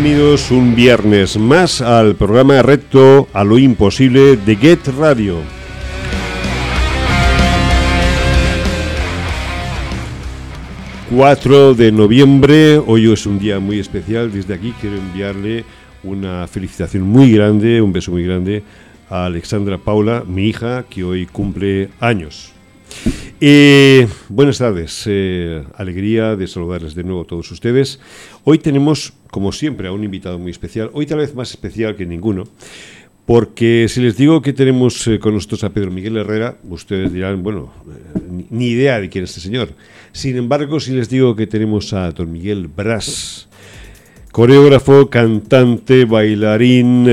Bienvenidos un viernes más al programa Recto a lo Imposible de Get Radio. ...4 de noviembre, hoy es un día muy especial, desde aquí quiero enviarle una felicitación muy grande, un beso muy grande a Alexandra Paula, mi hija, que hoy cumple años. Eh, buenas tardes, eh, alegría de saludarles de nuevo a todos ustedes. Hoy tenemos, como siempre, a un invitado muy especial, hoy tal vez más especial que ninguno, porque si les digo que tenemos eh, con nosotros a Pedro Miguel Herrera, ustedes dirán, bueno, ni idea de quién es este señor. Sin embargo, si les digo que tenemos a don Miguel Brás, coreógrafo, cantante, bailarín,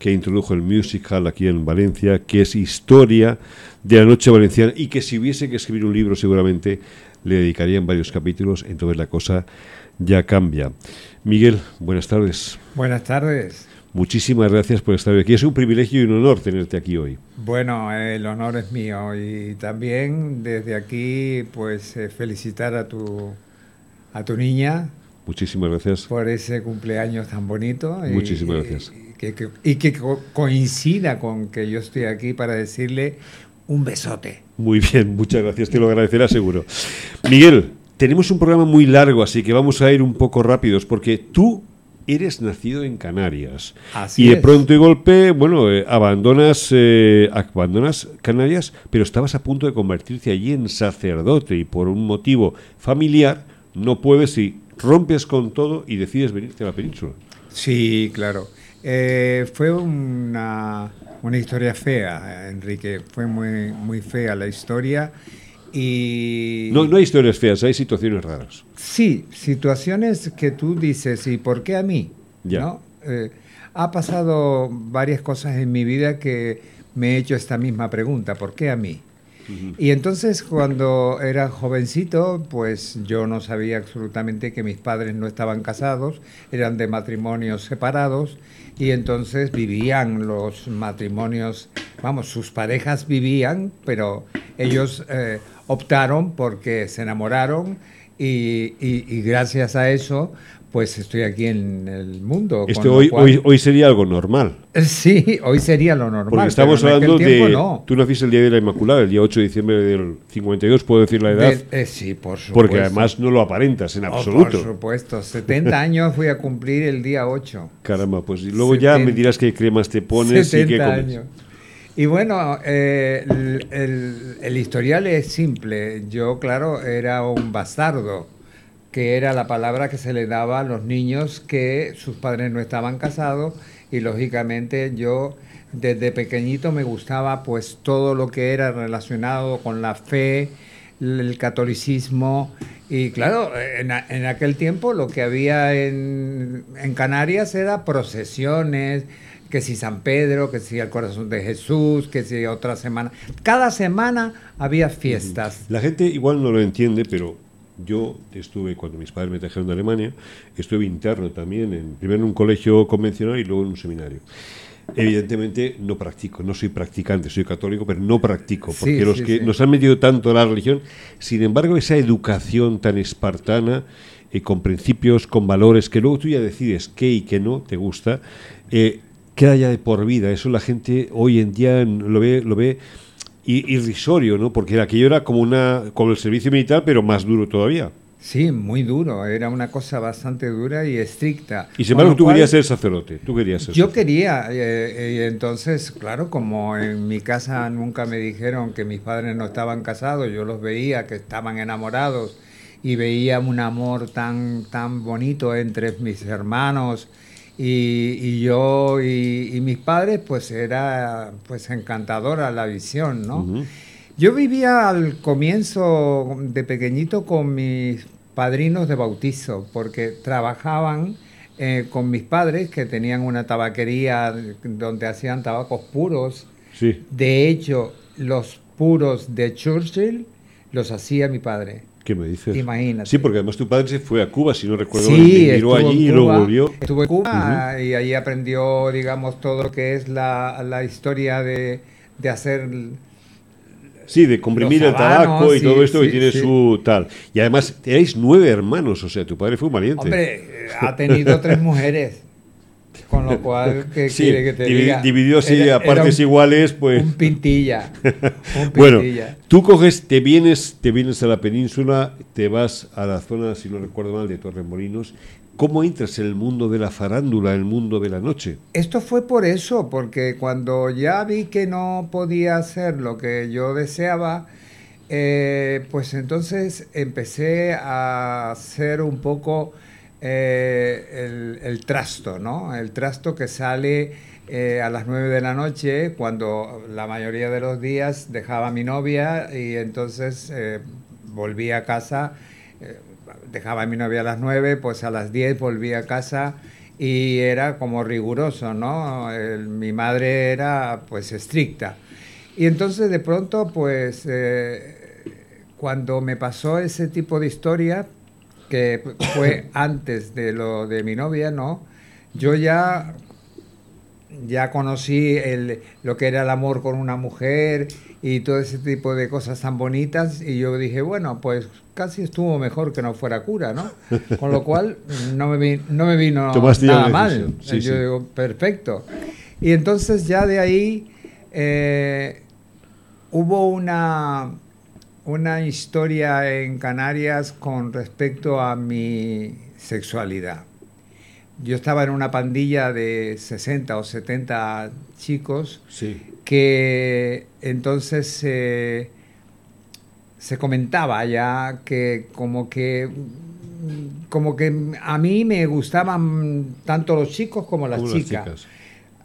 que introdujo el musical aquí en Valencia, que es historia de la noche valenciana y que si hubiese que escribir un libro seguramente le dedicarían varios capítulos, entonces la cosa ya cambia. Miguel, buenas tardes. Buenas tardes. Muchísimas gracias por estar aquí. Es un privilegio y un honor tenerte aquí hoy. Bueno, el honor es mío y también desde aquí pues eh, felicitar a tu a tu niña. Muchísimas gracias. Por ese cumpleaños tan bonito. Muchísimas gracias. y que coincida con que yo estoy aquí para decirle un besote. Muy bien, muchas gracias, te lo agradecerá seguro. Miguel, tenemos un programa muy largo, así que vamos a ir un poco rápidos, porque tú eres nacido en Canarias. Así y de pronto y golpe, bueno, eh, abandonas, eh, abandonas Canarias, pero estabas a punto de convertirte allí en sacerdote y por un motivo familiar no puedes y rompes con todo y decides venirte a la península. Sí, claro. Eh, fue una una historia fea, Enrique. Fue muy, muy fea la historia. Y... No, no hay historias feas, hay situaciones raras. Sí, situaciones que tú dices, ¿y por qué a mí? Ya. Eh, ha pasado varias cosas en mi vida que me he hecho esta misma pregunta, ¿por qué a mí? Y entonces cuando era jovencito, pues yo no sabía absolutamente que mis padres no estaban casados, eran de matrimonios separados y entonces vivían los matrimonios, vamos, sus parejas vivían, pero ellos eh, optaron porque se enamoraron y, gracias a eso pues estoy aquí en el mundo. Esto hoy, hoy, sería algo normal. Sí, hoy sería lo normal. Porque estamos hablando de... Tú naciste el día de la Inmaculada, el día 8 de diciembre del 52, ¿puedo decir la edad? Eh, sí, por supuesto. Porque además no lo aparentas en oh, absoluto. por supuesto, 70 años voy a cumplir el día 8. Caramba, pues y luego ya me dirás qué cremas te pones y qué comes. Años. Y bueno, eh, el, el historial es simple. Yo, claro, era un bastardo que era la palabra que se le daba a los niños que sus padres no estaban casados y lógicamente yo desde pequeñito me gustaba pues todo lo que era relacionado con la fe, el catolicismo y claro, en, aquel tiempo lo que había en, en, Canarias era procesiones, que si San Pedro, que si el corazón de Jesús, que si otra semana. Cada semana había fiestas. La gente igual no lo entiende, pero yo estuve, cuando mis padres me trajeron de Alemania, estuve interno también, en, primero en un colegio convencional y luego en un seminario. Evidentemente no practico, no soy practicante, soy católico, pero no practico, porque los que nos han metido tanto la religión, sin embargo, esa educación tan espartana, eh, con principios, con valores, que luego tú ya decides qué y qué no te gusta, eh, queda ya de por vida. Eso la gente hoy en día lo ve, lo ve irrisorio, ¿no? Porque aquello era como una como el servicio militar, pero más duro todavía. Sí, muy duro. Era una cosa bastante dura y estricta. Y sin embargo, tú querías ser sacerdote. Tú querías ser Yo quería. Eh, y entonces, claro, como en mi casa nunca me dijeron que mis padres no estaban casados, yo los veía que estaban enamorados y veía un amor tan, tan bonito entre mis hermanos y, yo y, mis padres, pues era pues encantadora la visión, ¿no? Yo vivía al comienzo de pequeñito con mis padrinos de bautizo, porque trabajaban eh, con mis padres que tenían una tabaquería donde hacían tabacos puros. Sí. De hecho, los puros de Churchill los hacía mi padre. ¿Qué me dices? Imagínate. Sí, porque además tu padre se fue a Cuba, si no recuerdo sí, miró allí y luego volvió. Estuvo en Cuba y allí aprendió, digamos, todo lo que es la, la historia de, de hacer Sí, de comprimir el tabaco y todo esto que tiene su tal. Y además, tenéis nueve hermanos, o sea, tu padre fue un valiente. Hombre, ha tenido tres mujeres. Con lo cual, ¿qué quiere que te diga? Dividió así a partes iguales, pues. Un pintilla. bueno, tú coges, te vienes, te vienes a la península, te vas a la zona, si no recuerdo mal, de Torremolinos. ¿Cómo entras en el mundo de la farándula, el mundo de la noche? Esto fue por eso, porque cuando ya vi que no podía hacer lo que yo deseaba, eh, pues entonces empecé a hacer un poco eh, el, trasto, ¿no? El trasto que sale eh, a las 9 de la noche, cuando la mayoría de los días dejaba a mi novia y entonces eh, volvía a casa, dejaba a mi novia a las 9, pues a las 10 volvía a casa y era como riguroso, ¿no? mi madre era pues estricta. Y entonces de pronto, pues cuando me pasó ese tipo de historia, que fue antes de lo de mi novia, ¿no? Yo ya, ya conocí el, lo que era el amor con una mujer y todo ese tipo de cosas tan bonitas y yo dije, bueno, pues casi estuvo mejor que no fuera cura, ¿no? Con lo cual no me, no me vino nada mal. yo digo, perfecto. Y entonces ya de ahí eh, hubo una una historia en Canarias con respecto a mi sexualidad. Yo estaba en una pandilla de 60 o 70 chicos que entonces se comentaba ya que como que como que a mí me gustaban tanto los chicos como las chicas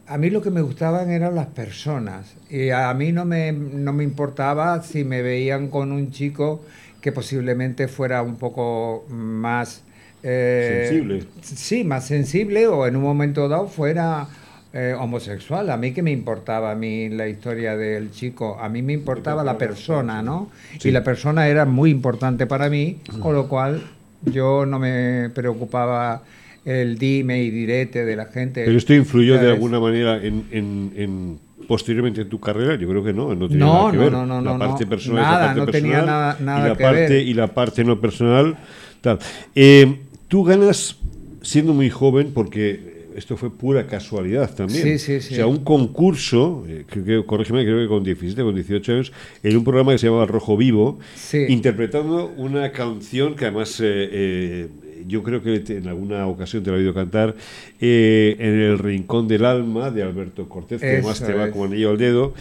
a mí lo que me gustaban eran las personas y a mí no me, no me importaba si me veían con un chico que posiblemente fuera un poco más... Eh, sensible. Sí, más sensible o en un momento dado fuera eh, homosexual. A mí que me importaba a mí la historia del chico, a mí me importaba la persona, ¿no? Y la persona era muy importante para mí, con lo cual yo no me preocupaba el dime y direte de la gente. Pero esto influyó de alguna manera en, en, posteriormente en tu carrera, yo creo que no, no tenía nada que ver. No, no, la parte personal nada, parte no tenía nada, nada y la que parte, ver. Y la parte no personal, tal. Eh, tú ganas siendo muy joven porque esto fue pura casualidad también. Sí, sí, sí. O sea, un concurso, eh, corrígeme, creo que con 17, con 18 años, en un programa que se llamaba Rojo Vivo, interpretando una canción que además eh, eh, yo creo que en alguna ocasión te lo he oído cantar, en El Rincón del Alma de Alberto Cortés, que además te va como anillo al dedo.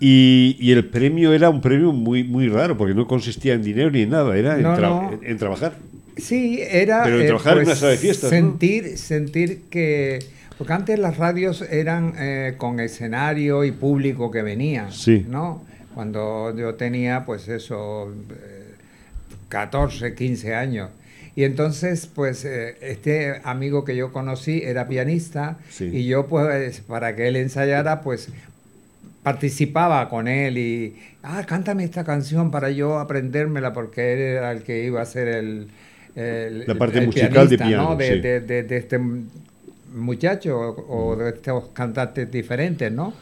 Y, el premio era un premio muy, muy raro, porque no consistía en dinero ni en nada, era en trabajar. Sí, era Pero eh, pues, de fiestas, sentir, sentir que... Porque antes las radios eran eh, con escenario y público que venía, sí. ¿no? Cuando yo tenía, pues eso, 14, eh, 15 años. Y entonces, pues, este amigo que yo conocí era pianista y yo, pues, para que él ensayara, pues, participaba con él y, ah, cántame esta canción para yo aprendérmela porque él era el que iba a ser el, la parte musical de piano. De, este muchacho o, de estos cantantes diferentes, ¿no?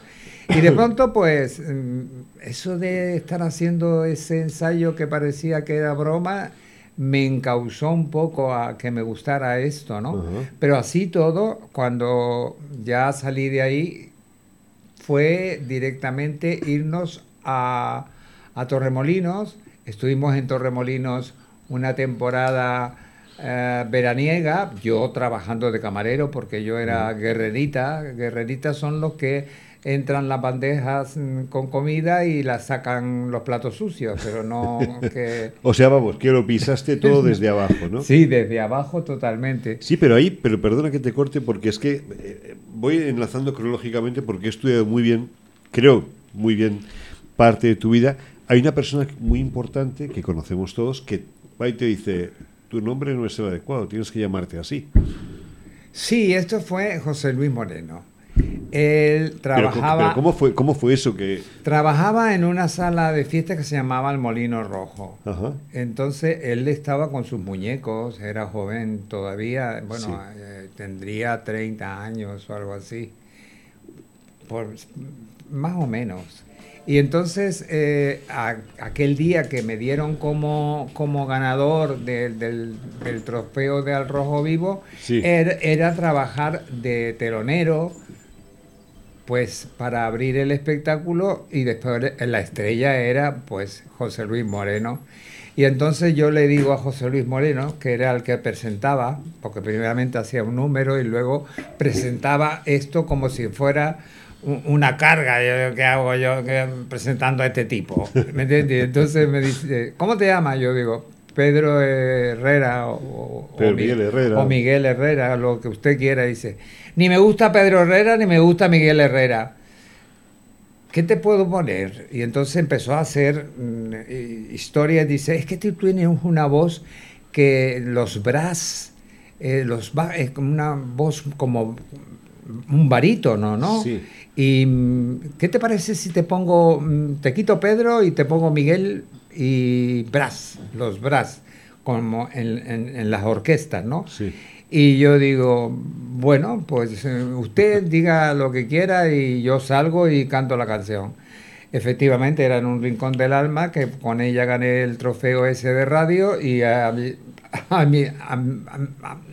Y de pronto, pues, mm, eso de estar haciendo ese ensayo que parecía que era broma, me encausó un poco a que me gustara esto, ¿no? Pero así todo, cuando ya salí de ahí, fue directamente irnos a, a Torremolinos. Estuvimos en Torremolinos una temporada eh, veraniega, yo trabajando de camarero porque yo era guerrerita. Guerreritas son los que entran las bandejas mm, con comida y las sacan los platos sucios, pero no que... o sea, vamos, que lo pisaste todo desde abajo, ¿no? Sí, desde abajo totalmente. Sí, pero ahí, pero perdona que te corte porque es que eh, voy enlazando cronológicamente porque he estudiado muy bien, creo muy bien parte de tu vida. Hay una persona muy importante que conocemos todos que va y te dice, tu nombre no es el adecuado, tienes que llamarte así. Sí, esto fue José Luis Moreno. Él trabajaba... Pero, ¿cómo, fue, ¿Cómo fue eso que...? Trabajaba en una sala de fiesta que se llamaba El Molino Rojo. Entonces él estaba con sus muñecos, era joven todavía, bueno, eh, tendría 30 años o algo así, por, más o menos. Y entonces, eh, aquel día que me dieron como, como ganador del, del, trofeo de Al Rojo Vivo, era, trabajar de telonero, pues para abrir el espectáculo y después la estrella era pues José Luis Moreno. Y entonces yo le digo a José Luis Moreno, que era el que presentaba, porque primeramente hacía un número y luego presentaba esto como si fuera una carga que hago yo presentando a este tipo. ¿Me entiendes? Entonces me dice, ¿cómo te llamas? Yo digo, Pedro Herrera o, Miguel Herrera. o Miguel Herrera, lo que usted quiera. Dice, ni me gusta Pedro Herrera ni me gusta Miguel Herrera. ¿Qué te puedo poner? Y entonces empezó a hacer mm, historias. Dice, es que tú tienes una voz que los bras, eh, los es como una voz como un barítono, ¿no? Sí. ¿Y mm, qué te parece si te pongo, mm, te quito Pedro y te pongo Miguel y Brás, los Brás, como en, las orquestas, ¿no? Sí. Y yo digo, bueno, pues eh, usted diga lo que quiera y yo salgo y canto la canción. Efectivamente, era en un rincón del alma que con ella gané el trofeo ese de radio y a, mí,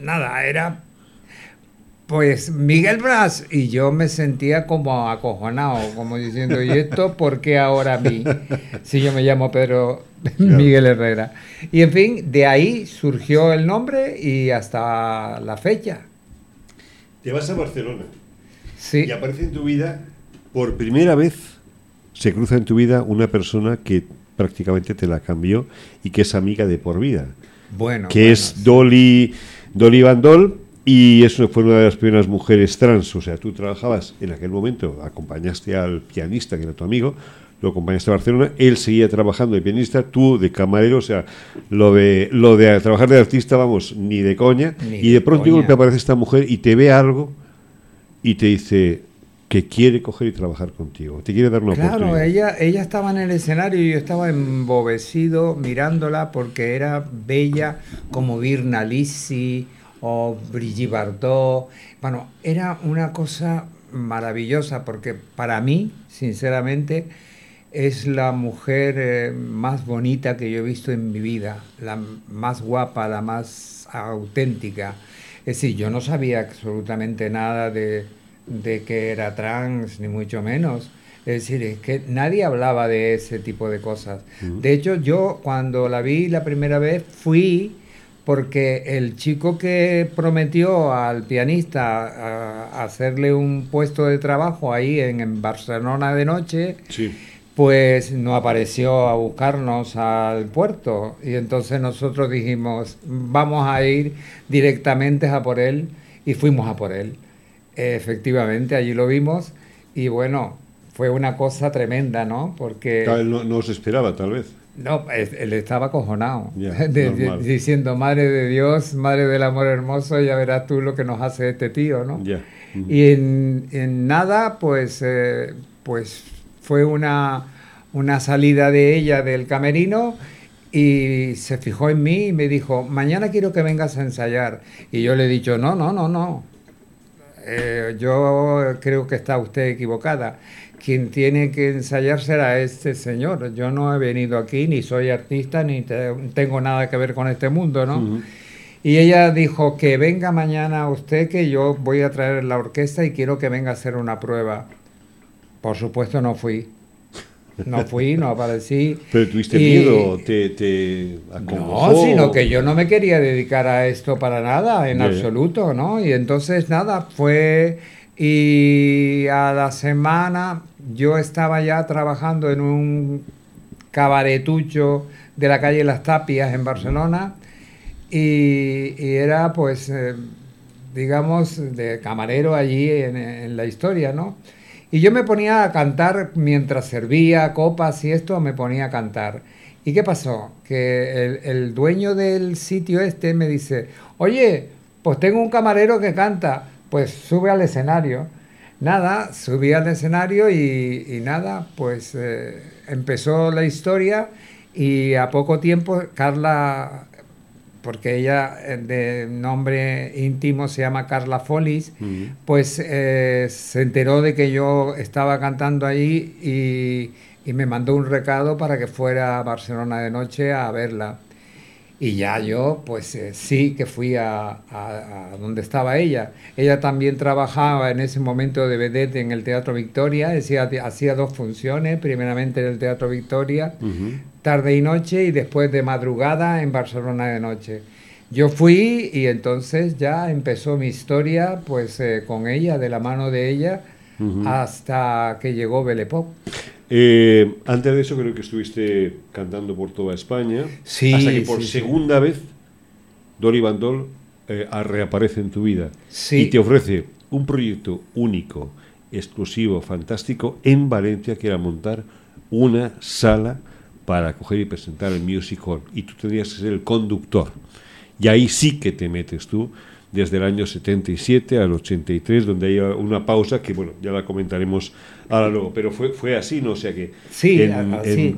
nada, era pues Miguel Brás y yo me sentía como acojonado, como diciendo, ¿y esto por qué ahora a mí? Si yo me llamo Pedro Miguel Herrera. Y en fin, de ahí surgió el nombre y hasta la fecha. Te vas a Barcelona. Sí. Y aparece en tu vida, por primera vez, se cruza en tu vida una persona que prácticamente te la cambió y que es amiga de por vida. Bueno. Que es Dolly, Dolly Van Dol y eso fue una de las primeras mujeres trans. O sea, tú trabajabas en aquel momento, acompañaste al pianista, que era tu amigo, lo acompañaste a Barcelona, él seguía trabajando de pianista, tú de camarero, o sea, lo de, lo de trabajar de artista, vamos, ni de coña. y de pronto te aparece esta mujer y te ve algo y te dice que quiere coger y trabajar contigo, te quiere dar una claro, oportunidad. Claro, ella, ella estaba en el escenario y yo estaba embobecido mirándola porque era bella como Virna Lisi, o Brigitte Bardot. Bueno, era una cosa maravillosa porque para mí, sinceramente, es la mujer eh, más bonita que yo he visto en mi vida, la más guapa, la más auténtica. Es decir, yo no sabía absolutamente nada de, que era trans, ni mucho menos. Es decir, es que nadie hablaba de ese tipo de cosas. De hecho, yo cuando la vi la primera vez fui porque el chico que prometió al pianista hacerle un puesto de trabajo ahí en, Barcelona de noche, pues no apareció a buscarnos al puerto. Y entonces nosotros dijimos, vamos a ir directamente a por él y fuimos a por él. Efectivamente, allí lo vimos y bueno, fue una cosa tremenda, ¿no? Porque... no, no se esperaba, tal vez. No, él estaba acojonado, diciendo, Madre de Dios, Madre del Amor Hermoso, ya verás tú lo que nos hace este tío, ¿no? Y en, nada, pues, eh, pues fue una, una salida de ella del camerino y se fijó en mí y me dijo, mañana quiero que vengas a ensayar. Y yo le he dicho, no, no, no, no, eh, yo creo que está usted equivocada quien tiene que ensayar será este señor. Yo no he venido aquí, ni soy artista, ni tengo nada que ver con este mundo, ¿no? Y ella dijo que venga mañana usted, que yo voy a traer la orquesta y quiero que venga a hacer una prueba. Por supuesto no fui. No fui, no aparecí. ¿Pero tuviste miedo? ¿Te, te No, sino que yo no me quería dedicar a esto para nada, en absoluto, ¿no? Y entonces nada, fue y a la semana yo estaba ya trabajando en un cabaretucho de la calle Las Tapias en Barcelona y, era pues, eh, digamos, de camarero allí en, la historia, ¿no? Y yo me ponía a cantar mientras servía copas y esto, me ponía a cantar. ¿Y qué pasó? Que el, el dueño del sitio este me dice, oye, pues tengo un camarero que canta pues sube al escenario. Nada, subí al escenario y, nada, pues eh, empezó la historia y a poco tiempo Carla, porque ella eh, de nombre íntimo se llama Carla Follis, pues eh, se enteró de que yo estaba cantando ahí y y me mandó un recado para que fuera a Barcelona de noche a verla. Y ya yo, pues eh, sí que fui a, donde estaba ella. Ella también trabajaba en ese momento de vedette en el Teatro Victoria, hacía, hacía dos funciones, primeramente en el Teatro Victoria, tarde y noche, y después de madrugada en Barcelona de noche. Yo fui y entonces ya empezó mi historia pues eh, con ella, de la mano de ella, hasta que llegó Belepop. Eh, antes de eso creo que estuviste cantando por toda España. Sí, hasta que por segunda vez Dolly Bandol eh, reaparece en tu vida. Sí. Y te ofrece un proyecto único, exclusivo, fantástico en Valencia, que era montar una sala para coger y presentar el Music Hall. Y tú tendrías que ser el conductor. Y ahí sí que te metes tú, desde el año 77 al 83, donde hay una pausa que, bueno, ya la comentaremos ahora luego, pero fue, fue así, ¿no? O sea que. Sí,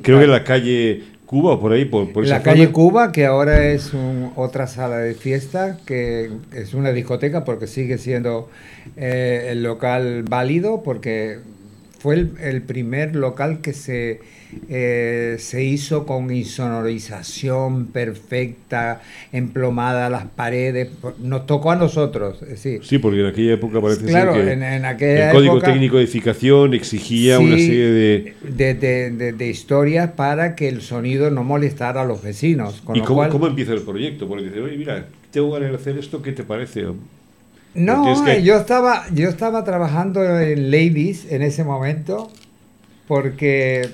creo que en la calle Cuba, por ahí, por, por La calle Cuba, que ahora es otra sala de fiesta, que es una discoteca porque sigue siendo eh, el local válido, porque fue el primer local que se eh, se hizo con insonorización perfecta, emplomada las paredes, nos tocó a nosotros. Sí, sí porque en aquella época parece claro, ser que en, en aquella el Código Técnico de Edificación exigía una serie de... De, de, historias para que el sonido no molestara a los vecinos. ¿Y cómo, cómo, empieza el proyecto? Porque dice, oye, mira, tengo ganas de hacer esto, ¿qué te parece? No, yo, estaba, yo estaba trabajando en Ladies en ese momento porque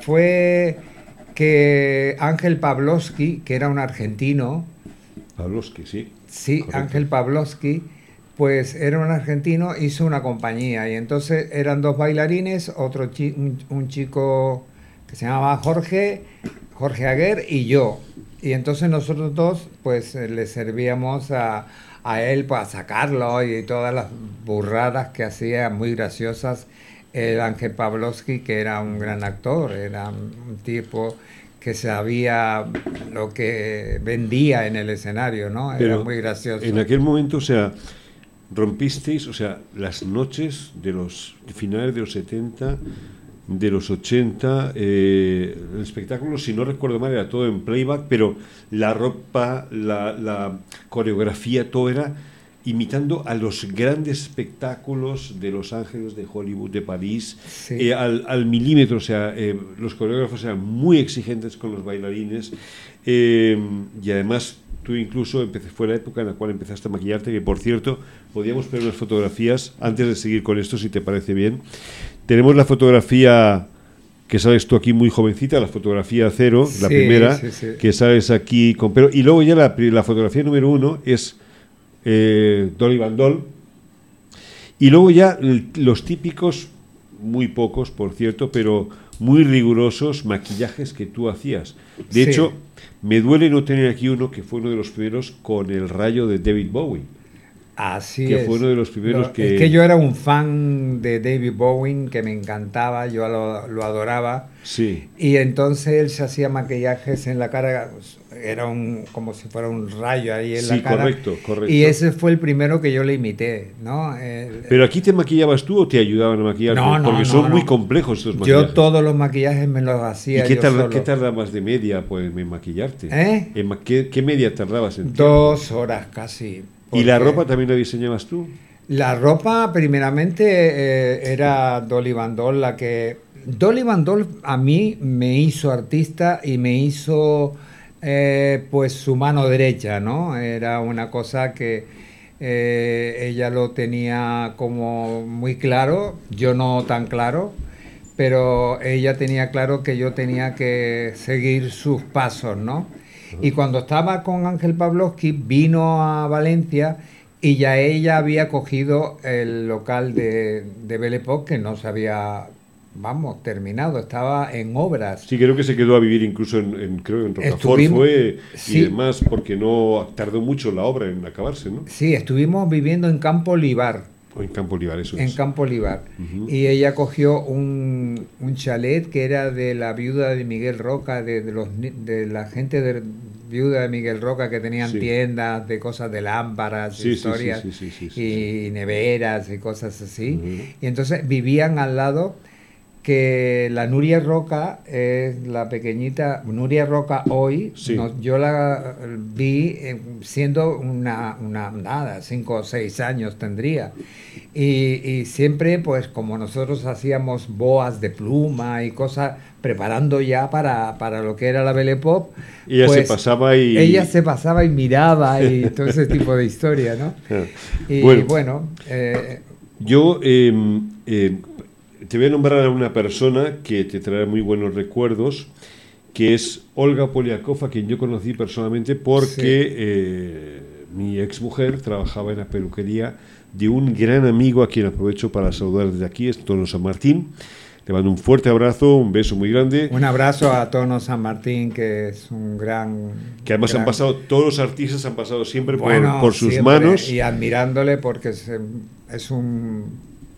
fue que Ángel Pavlovsky, que era un argentino. Pavlovsky, sí. Sí, Ángel Pavlovsky, pues era un argentino, hizo una compañía y entonces eran dos bailarines, otro un, chico que se llamaba Jorge, Jorge Aguer y yo. Y entonces nosotros dos pues le servíamos a, a él para sacarlo y todas las burradas que hacía muy graciosas el Ángel Pavlovsky, que era un gran actor, era un tipo que sabía lo que vendía en el escenario, ¿no? Era muy gracioso. En aquel momento, o sea, rompisteis, o sea, las noches de los finales de los 70, de los 80, eh, el espectáculo, si no recuerdo mal, era todo en playback, pero la ropa, la, la coreografía, todo era imitando a los grandes espectáculos de Los Ángeles, de Hollywood, de París, eh, al, milímetro, o sea, eh, los coreógrafos eran muy exigentes con los bailarines. Eh, y además tú incluso fue la época en la cual empezaste a maquillarte, que por cierto, podíamos ver unas fotografías antes de seguir con esto, si te parece bien. Tenemos la fotografía que sales tú aquí muy jovencita, la fotografía cero, la primera, que sales aquí con pero y luego ya la, la fotografía número uno es eh, Dolly Bandol. Y luego ya los típicos, muy pocos por cierto, pero muy rigurosos maquillajes que tú hacías. De hecho, me duele no tener aquí uno que fue uno de los primeros con el rayo de David Bowie. Así que fue uno de los primeros que... Es que yo era un fan de David Bowie, que me encantaba, yo lo, adoraba. Sí. Y entonces él se hacía maquillajes en la cara, era un, como si fuera un rayo ahí en la cara. correcto, correcto. Y ese fue el primero que yo le imité, ¿no? ¿Pero aquí te maquillabas tú o te ayudaban a maquillar? No, no, Porque son muy complejos estos maquillajes. Yo todos los maquillajes me los hacía ¿Y qué, yo ¿qué tardabas de media pues, en maquillarte? ¿Eh? ¿Qué, media tardabas en Dos horas casi. ¿Y la ropa también la diseñabas tú? La ropa, primeramente, eh, era Dolly Bandol la que... Dolly Bandol a mí me hizo artista y me hizo, eh, pues, su mano derecha, ¿no? Era una cosa que eh, ella lo tenía como muy claro, yo no tan claro, pero ella tenía claro que yo tenía que seguir sus pasos, ¿no? Y cuando estaba con Ángel Pavlovsky, vino a Valencia y ya ella había cogido el local de, de que no se había, vamos, terminado, estaba en obras. Sí, creo que se quedó a vivir incluso en, creo en Rocafort fue y demás, porque no tardó mucho la obra en acabarse, ¿no? Sí, estuvimos viviendo en Campo Olivar en Campo Olivar, eso En Campo Olivar. Y ella cogió un, un, chalet que era de la viuda de Miguel Roca, de, los, de la gente de viuda de Miguel Roca que tenían tiendas de cosas de lámparas, historias, y neveras y cosas así. Y entonces vivían al lado que la Nuria Roca es la pequeñita, Nuria Roca hoy, yo la vi eh, siendo una, una, nada, cinco o seis años tendría. Y, siempre, pues como nosotros hacíamos boas de pluma y cosas, preparando ya para, para lo que era la Belle Pop. Ella se pues, pasaba y... Ella se pasaba y miraba y todo ese tipo de historia, ¿no? Y bueno... Eh, yo... Em, em, te voy a nombrar a una persona que te traerá muy buenos recuerdos, que es Olga Poliakov, a quien yo conocí personalmente porque eh, mi exmujer trabajaba en la peluquería de un gran amigo a quien aprovecho para saludar desde aquí, es Tono San Martín. Le mando un fuerte abrazo, un beso muy grande. Un abrazo a Tono San Martín, que es un gran... Que además han pasado, todos los artistas han pasado siempre por, sus manos. Y admirándole porque es un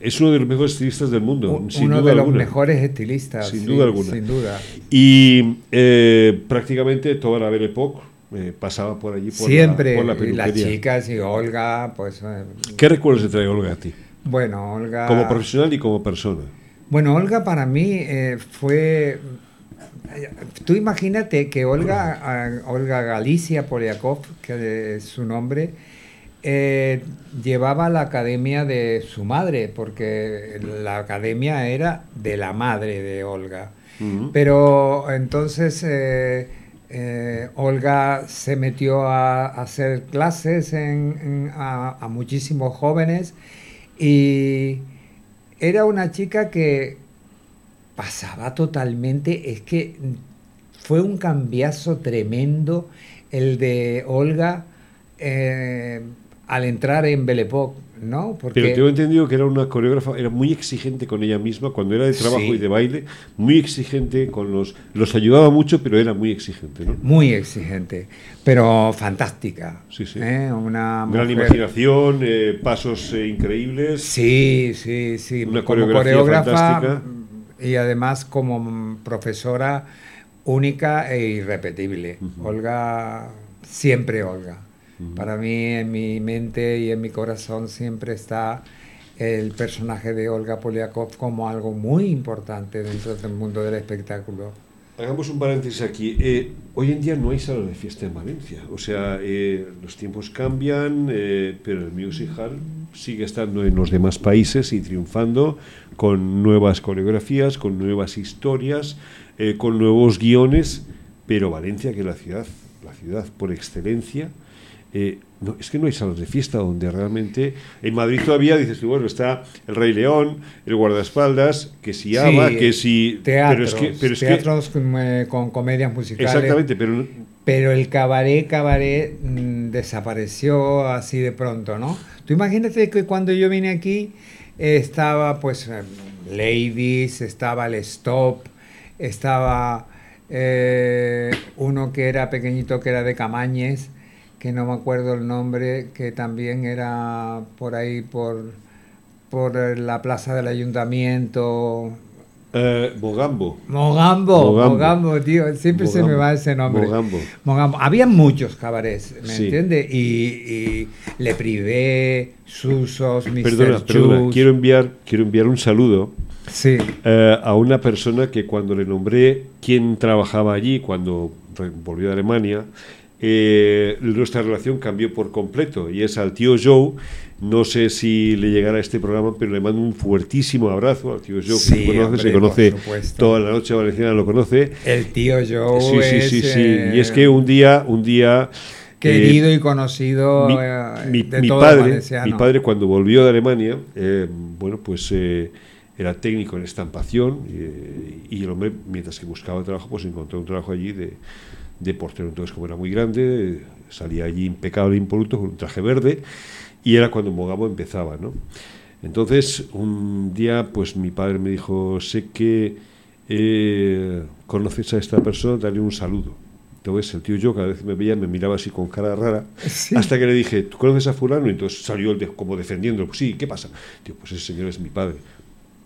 es uno de los mejores estilistas del mundo. uno de los mejores estilistas. Sin duda alguna. Sin duda. Y eh, prácticamente toda la Belle Époque eh, pasaba por allí por Siempre, la, por la peluquería. las chicas y Olga, pues... Eh, ¿Qué recuerdos te trae Olga a ti? Bueno, Olga... Como profesional y como persona. Bueno, Olga para mí fue... Tú imagínate que Olga, Olga Galicia Poliakov, que es su nombre, eh, llevaba la academia de su madre, porque la academia era de la madre de Olga. Pero entonces eh, eh, Olga se metió a, hacer clases a, muchísimos jóvenes y era una chica que pasaba totalmente, es que fue un cambiazo tremendo el de Olga al entrar en Belle ¿no? Porque... Pero tengo entendido que era una coreógrafa, era muy exigente con ella misma, cuando era de trabajo y de baile, muy exigente con los... Los ayudaba mucho, pero era muy exigente, ¿no? Muy exigente, pero fantástica. Sí, sí. ¿eh? Una Gran imaginación, eh, pasos eh, increíbles. Sí, sí, sí. Una coreógrafa fantástica. Y además como profesora única e irrepetible. Olga, siempre Olga. Para mí, en mi mente y en mi corazón siempre está el personaje de Olga Poliakov como algo muy importante dentro del mundo del espectáculo. Hagamos un paréntesis aquí. Eh, hoy en día no hay sala de fiesta en Valencia. O sea, eh, los tiempos cambian, eh, pero el music hall sigue estando en los demás países y triunfando con nuevas coreografías, con nuevas historias, con nuevos guiones. Pero Valencia, que es la ciudad, la ciudad por excelencia, eh, no, es que no hay salas de fiesta donde realmente. En Madrid todavía dices, bueno, está el Rey León, el guardaespaldas, que si ama, que si. Teatros, pero es que, teatros eh, con, comedias musicales. Exactamente, pero. Pero el cabaret, cabaret mm, desapareció así de pronto, ¿no? Tú imagínate que cuando yo vine aquí estaba, pues, eh, Ladies, estaba el Stop, estaba uno que era pequeñito, que era de Camañes que no me acuerdo el nombre, que también era por ahí, por, por la plaza del ayuntamiento. Eh, Mogambo. Mogambo. Mogambo, tío, siempre se me va ese nombre. Mogambo. Mogambo. Había muchos cabarets, ¿me entiendes? Y, Le Privé, Susos, Mr. Perdona, perdona, quiero enviar, quiero enviar un saludo sí. Eh, a una persona que cuando le nombré quién trabajaba allí, cuando volvió de Alemania, eh, nuestra relación cambió por completo y es al tío Joe. No sé si le llegará a este programa, pero le mando un fuertísimo abrazo al tío Joe, que conoce, se conoce toda la noche valenciana, lo conoce. El tío Joe. Sí, sí, sí, sí. Eh, y es que un día, un día querido eh, y conocido mi, padre, mi padre cuando volvió de Alemania, bueno, pues era técnico en estampación y, y, el hombre, mientras que buscaba trabajo, pues encontró un trabajo allí de de portero. Entonces, como era muy grande, salía allí impecable, impoluto, con un traje verde, y era cuando Mogamo empezaba, ¿no? Entonces, un día, pues mi padre me dijo, sé que eh, conoces a esta persona, dale un saludo. Entonces el tío yo cada vez me veía, me miraba así con cara rara, hasta que le dije, ¿tú conoces a fulano? Y entonces salió el como defendiendo, pues sí, ¿qué pasa? Tío, pues ese señor es mi padre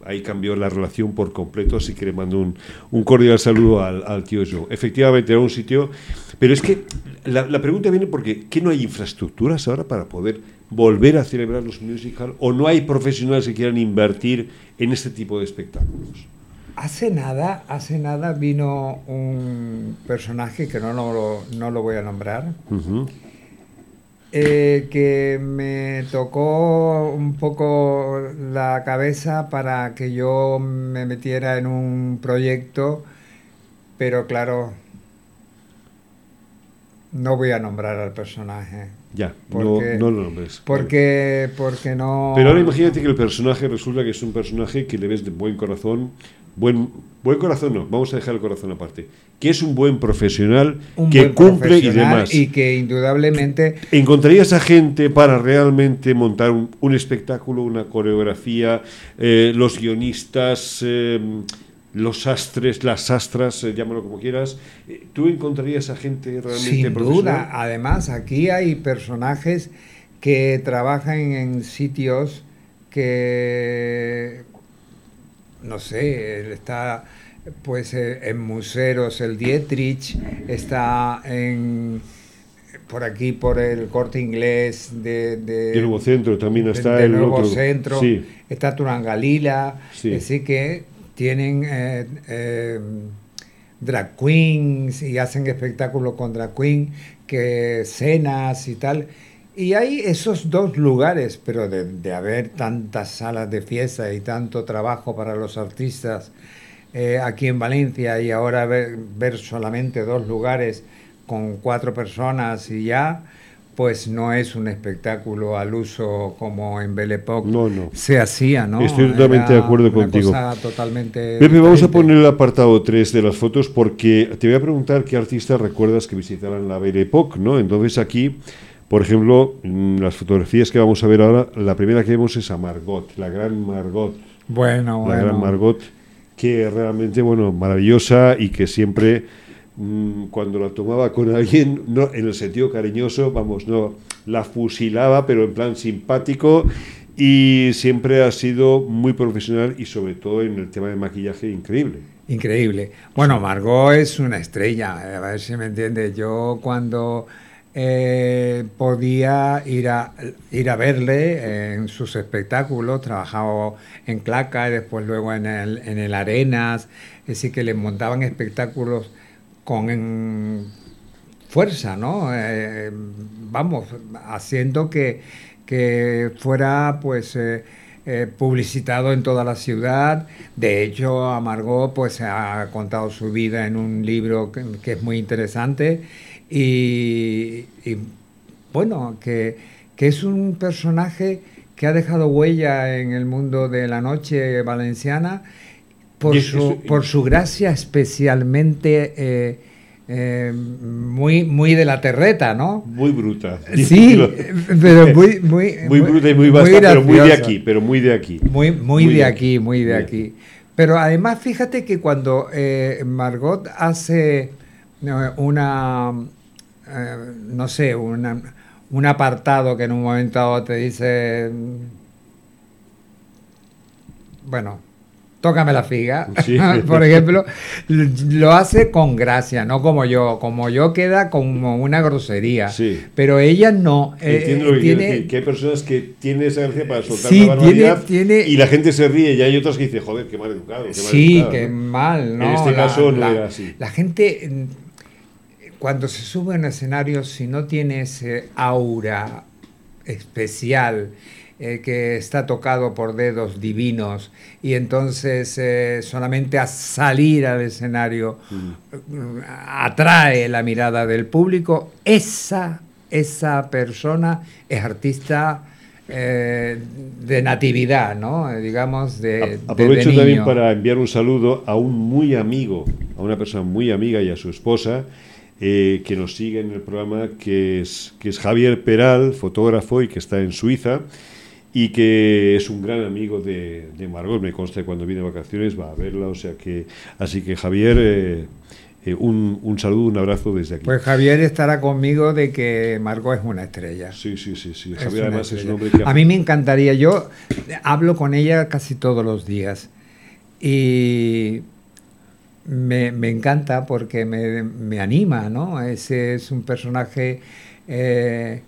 ahí cambió la relación por completo, así que le mando un, un cordial saludo al, tío Joe. Efectivamente, era un sitio... Pero es que la, pregunta viene porque ¿qué no hay infraestructuras ahora para poder volver a celebrar los musicals? ¿O no hay profesionales que quieran invertir en este tipo de espectáculos? Hace nada, hace nada vino un personaje que no, lo, no lo voy a nombrar, eh, que me tocó un poco la cabeza para que yo me metiera en un proyecto, pero claro, no voy a nombrar al personaje. Ya, no, no, lo nombres. Porque, porque no... Pero ahora imagínate que el personaje resulta que es un personaje que le ves de buen corazón, buen, buen corazón no, vamos a dejar el corazón aparte, que es un buen profesional, que cumple y demás. Y que indudablemente... ¿Encontrarías a gente para realmente montar un, espectáculo, una coreografía, eh, los guionistas... Eh, los astres, las astras, eh, llámalo como quieras, eh, ¿tú encontrarías a gente realmente Sin duda, además aquí hay personajes que trabajan en sitios que, no sé, está pues eh, en museos, el Dietrich, está en por aquí por el corte inglés de, de el nuevo centro también está el nuevo centro está Turangalila sí. así que tienen eh, eh, drag queens y hacen espectáculos con drag queen, que cenas y tal. Y hay esos dos lugares, pero de, haber tantas salas de fiesta y tanto trabajo para los artistas eh, aquí en Valencia y ahora ver, ver solamente dos lugares con cuatro personas y ya, pues no es un espectáculo al uso como en Belle Époque no, no. se hacía, ¿no? Estoy totalmente de acuerdo una contigo. Cosa totalmente Pepe, vamos a poner el apartado 3 de las fotos porque te voy a preguntar qué artistas recuerdas que visitaran la Belle Époque, ¿no? Entonces aquí, por ejemplo, mm, las fotografías que vamos a ver ahora, la primera que vemos es a Margot, la gran Margot. Bueno, La gran Margot, que realmente, bueno, maravillosa y que siempre Mm, cuando la tomaba con alguien, no en el sentido cariñoso, vamos, no, la fusilaba, pero en plan simpático y siempre ha sido muy profesional y sobre todo en el tema de maquillaje increíble. Increíble. Bueno, Margot es una estrella, a ver si me entiende. Yo cuando eh, podía ir a, ir a verle en sus espectáculos, trabajaba en Claca y después luego en el, en el Arenas, es decir, que le montaban espectáculos con fuerza, ¿no? Eh, vamos, haciendo que, que fuera pues eh, publicitado en toda la ciudad. De hecho, Amargo pues ha contado su vida en un libro que, es muy interesante y, bueno, que, que es un personaje que ha dejado huella en el mundo de la noche valenciana por, su, por su gracia especialmente eh, eh, muy, muy de la terreta, ¿no? Muy bruta. Sí, pero muy, muy, muy bruta y muy vasta, pero muy de aquí, pero muy de aquí. Muy, muy, de, aquí, muy de aquí. Pero además, fíjate que cuando eh, Margot hace una, no sé, un apartado que en un momento dado te dice, bueno, tócame la figa, por ejemplo, lo hace con gracia, no como yo. Como yo queda como una grosería. Sí. Pero ella no. Eh, tiene... que hay personas que tienen esa gracia para soltar la barbaridad y la gente se ríe y hay otras que dicen, joder, qué mal educado. Qué mal sí, qué mal, ¿no? En este caso no era así. La gente, cuando se sube a un escenario, si no tiene ese aura especial, eh, que está tocado por dedos divinos y entonces eh, solamente a salir al escenario mm. atrae la mirada del público, esa, esa persona es artista eh, de natividad, ¿no? Digamos, de. Aprovecho también para enviar un saludo a un muy amigo, a una persona muy amiga y a su esposa. Que nos sigue en el programa, que es, que es Javier Peral, fotógrafo y que está en Suiza, y que es un gran amigo de, de, Margot, me consta que cuando viene de vacaciones va a verla, o sea que, así que Javier, eh, eh, un, un, saludo, un abrazo desde aquí. Pues Javier estará conmigo de que Margot es una estrella. Sí, sí, sí, sí. Javier además es un hombre que... A mí me encantaría, yo hablo con ella casi todos los días y me, me encanta porque me, me, anima, ¿no? Ese es un personaje... Eh,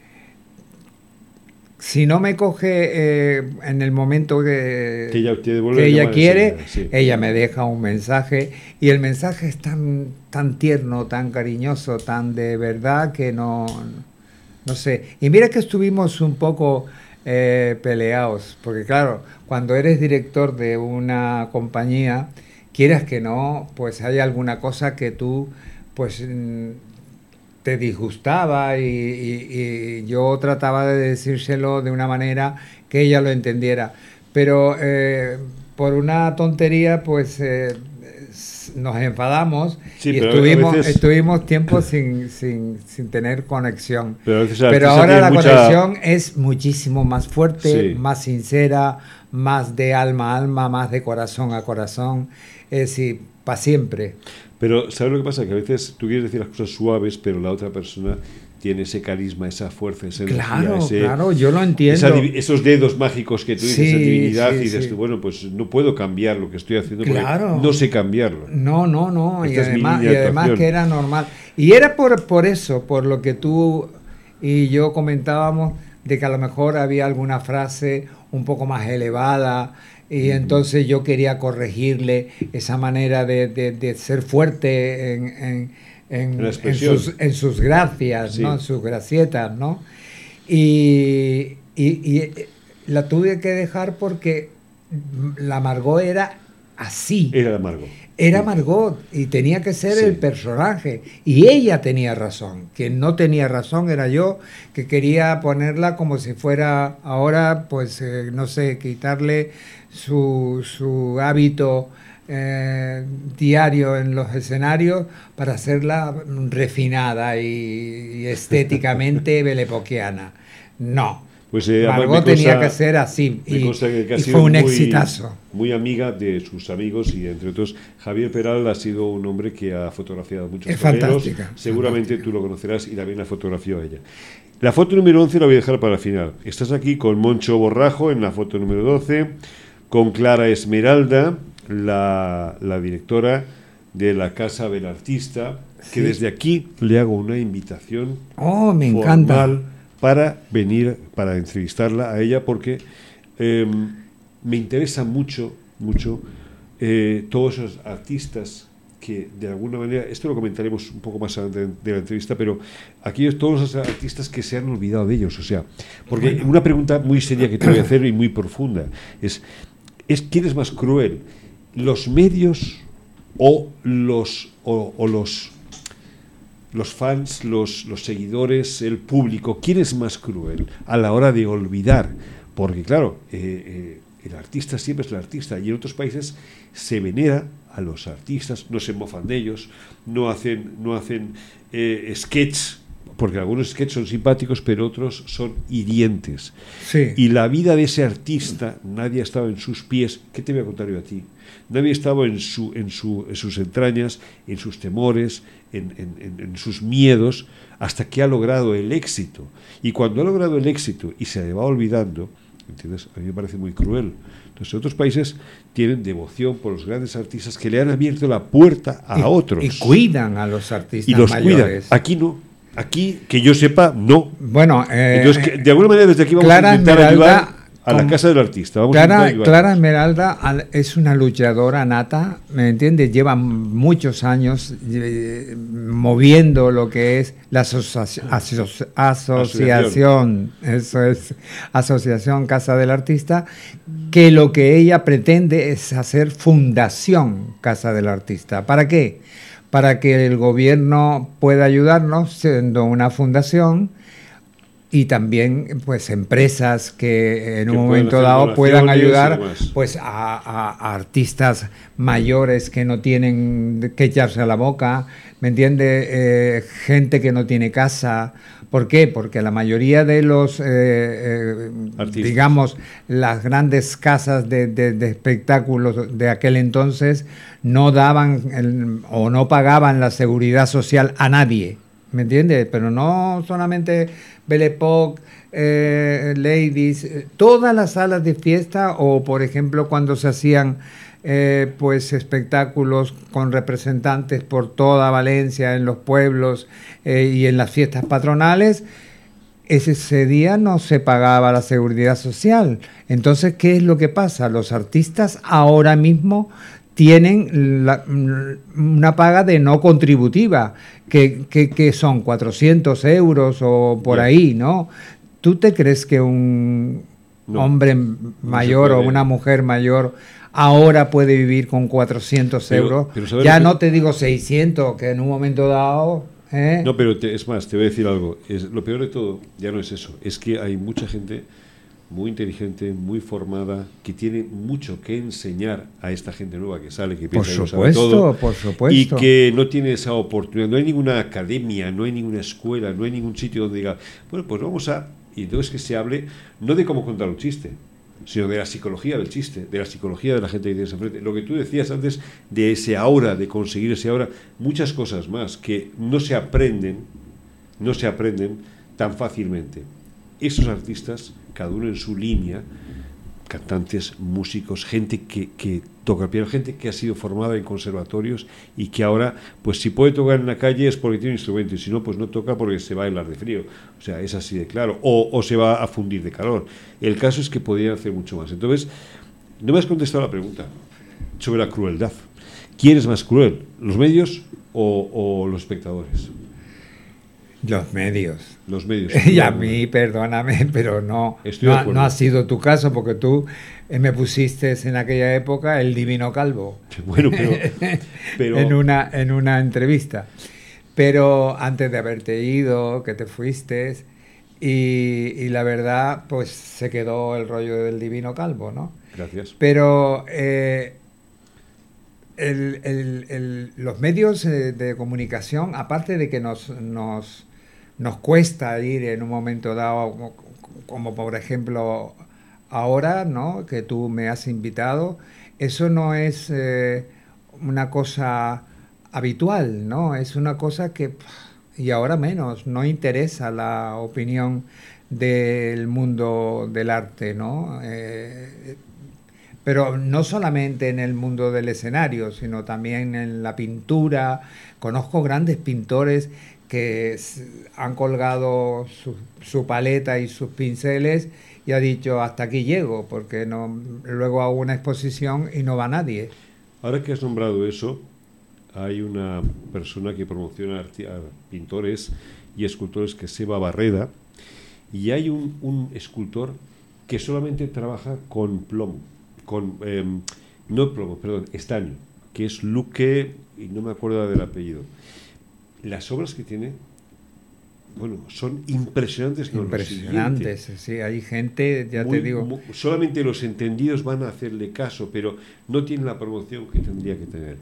si no me coge eh, en el momento que, que ella, que ella quiere, ella me deja un mensaje y el mensaje es tan, tan tierno, tan cariñoso, tan de verdad que no, no sé. Y mira que estuvimos un poco eh, peleados, porque claro, cuando eres director de una compañía, quieras que no, pues hay alguna cosa que tú pues mm, te disgustaba y, yo trataba de decírselo de una manera que ella lo entendiera. Pero eh, por una tontería, pues eh, nos enfadamos y estuvimos, estuvimos tiempo sin, sin, sin, tener conexión. Pero, ahora la conexión es muchísimo más fuerte, más sincera, más de alma a alma, más de corazón a corazón. Es decir, para siempre. Pero, ¿sabes lo que pasa? Que a veces tú quieres decir las cosas suaves, pero la otra persona tiene ese carisma, esa fuerza, esa claro, Claro, yo lo entiendo. esos dedos mágicos que tú dices, esa divinidad, y dices tú, bueno, pues no puedo cambiar lo que estoy haciendo claro. no sé cambiarlo. No, no, no, y además, y además, que era normal. Y era por, por eso, por lo que tú y yo comentábamos, de que a lo mejor había alguna frase un poco más elevada, y entonces yo quería corregirle esa manera de, ser fuerte en, en, sus, gracias, ¿no? en sus gracietas, ¿no? Y, la tuve que dejar porque la Margot era así. Era la Margot. Era Margot y tenía que ser el personaje. Y ella tenía razón. Quien no tenía razón era yo, que quería ponerla como si fuera ahora, pues, eh, no sé, quitarle su, hábito eh, diario en los escenarios para hacerla refinada y, estéticamente belepoquiana. No. Pues eh, Margot tenía que ser así y, fue un exitazo. Muy amiga de sus amigos y entre otros Javier Peral ha sido un hombre que ha fotografiado muchos es fantástica, Seguramente tú lo conocerás y también la fotografió ella. La foto número 11 la voy a dejar para el final. Estás aquí con Moncho Borrajo en la foto número 12 con Clara Esmeralda, la, directora de la Casa del Artista, que desde aquí le hago una invitación oh, me encanta. Para venir, para entrevistarla a ella, porque em, me interesa mucho, mucho eh, todos esos artistas que de alguna manera, esto lo comentaremos un poco más adelante de la entrevista, pero aquellos todos los artistas que se han olvidado de ellos, o sea, porque una pregunta muy seria que te voy a hacer y muy profunda es es quién es más cruel, los medios o los o, los los fans, los, los seguidores, el público, ¿quién es más cruel a la hora de olvidar? Porque claro, eh, eh, el artista siempre es el artista y en otros países se venera a los artistas, no se mofan de ellos, no hacen, no hacen eh, sketches porque algunos sketches son simpáticos, pero otros son hirientes. Y la vida de ese artista, nadie ha estado en sus pies. ¿Qué te voy a contar yo a ti? Nadie ha estado en, su, en, su, en sus entrañas, en sus temores, en, en, sus miedos, hasta que ha logrado el éxito. Y cuando ha logrado el éxito y se le va olvidando, ¿entiendes? A mí me parece muy cruel. Entonces, otros países tienen devoción por los grandes artistas que le han abierto la puerta a otros. Y cuidan a los artistas. Y los cuidan. Aquí no. Aquí, que yo sepa, no. Bueno, eh, de alguna manera desde aquí vamos a intentar ayudar a la casa del artista. Clara, Clara, Esmeralda es una luchadora nata, ¿me entiendes? Lleva muchos años eh, moviendo lo que es la asociación, eso es, Asociación Casa del Artista, que lo que ella pretende es hacer fundación Casa del Artista. ¿Para qué? para que el gobierno pueda ayudarnos siendo una fundación y también pues empresas que en un momento dado puedan ayudar pues a, artistas mayores que no tienen que echarse a la boca, ¿me entiende? Eh, gente que no tiene casa. ¿Por qué? Porque la mayoría de los, eh, eh, digamos, las grandes casas de, de espectáculos de aquel entonces no daban o no pagaban la seguridad social a nadie, ¿me entiendes? Pero no solamente Belle eh, Ladies, eh, todas las salas de fiesta o, por ejemplo, cuando se hacían eh, pues espectáculos con representantes por toda Valencia, en los pueblos y en las fiestas patronales, ese día no se pagaba la seguridad social. Entonces, ¿qué es lo que pasa? Los artistas ahora mismo tienen una paga de no contributiva, que, que, son 400 euros o por ahí, ¿no? ¿Tú te crees que un hombre mayor o una mujer mayor ahora puede vivir con 400 euros? ya no te digo 600, que en un momento dado... ¿eh? No, pero es más, te voy a decir algo. Es, lo peor de todo ya no es eso, es que hay mucha gente muy inteligente, muy formada, que tiene mucho que enseñar a esta gente nueva que sale, que piensa por supuesto, todo, por supuesto. y que no tiene esa oportunidad. No hay ninguna academia, no hay ninguna escuela, no hay ningún sitio donde diga, bueno, pues vamos a... Y entonces que se hable no de cómo contar un chiste, sino de la psicología del chiste, de la psicología de la gente que tienes enfrente. Lo que tú decías antes de ese aura, de conseguir ese aura, muchas cosas más que no se aprenden, no se aprenden tan fácilmente. Esos artistas cada uno en su línea, cantantes, músicos, gente que, que toca el piano, gente que ha sido formada en conservatorios y que ahora, pues si puede tocar en la calle es porque tiene un instrumento y si no, pues no toca porque se va a helar de frío. O sea, es así de claro. O, o se va a fundir de calor. El caso es que podrían hacer mucho más. Entonces, no me has contestado la pregunta sobre la crueldad. ¿Quién es más cruel, los medios o, o los espectadores? Los medios. Los medios. y a mí, perdóname, pero no, no, ha sido tu caso porque tú eh, me pusiste en aquella época el divino calvo. Bueno, pero, en, una, en una entrevista. Pero antes de haberte ido, que te fuiste, y, la verdad, pues se quedó el rollo del divino calvo, ¿no? Gracias. Pero eh, los medios eh, de comunicación, aparte de que nos, nos nos cuesta ir en un momento dado, como por ejemplo ahora, ¿no? Que tú me has invitado, eso no es eh, una cosa habitual, ¿no? Es una cosa que, y ahora menos, no interesa la opinión del mundo del arte, ¿no? Eh, pero no solamente en el mundo del escenario, sino también en la pintura. Conozco grandes pintores que han colgado su, paleta y sus pinceles y ha dicho hasta aquí llego, porque no, luego hago una exposición y no va nadie. Ahora que has nombrado eso, hay una persona que promociona a pintores y escultores que se va Barreda, y hay un, escultor que solamente trabaja con plomo, con, em, no plomo, perdón, estaño, que es Luque, y no me acuerdo del apellido las obras que tiene, bueno, son impresionantes. Impresionantes, sí, hay gente, ya te digo... solamente los entendidos van a hacerle caso, pero no tiene la promoción que tendría que tener.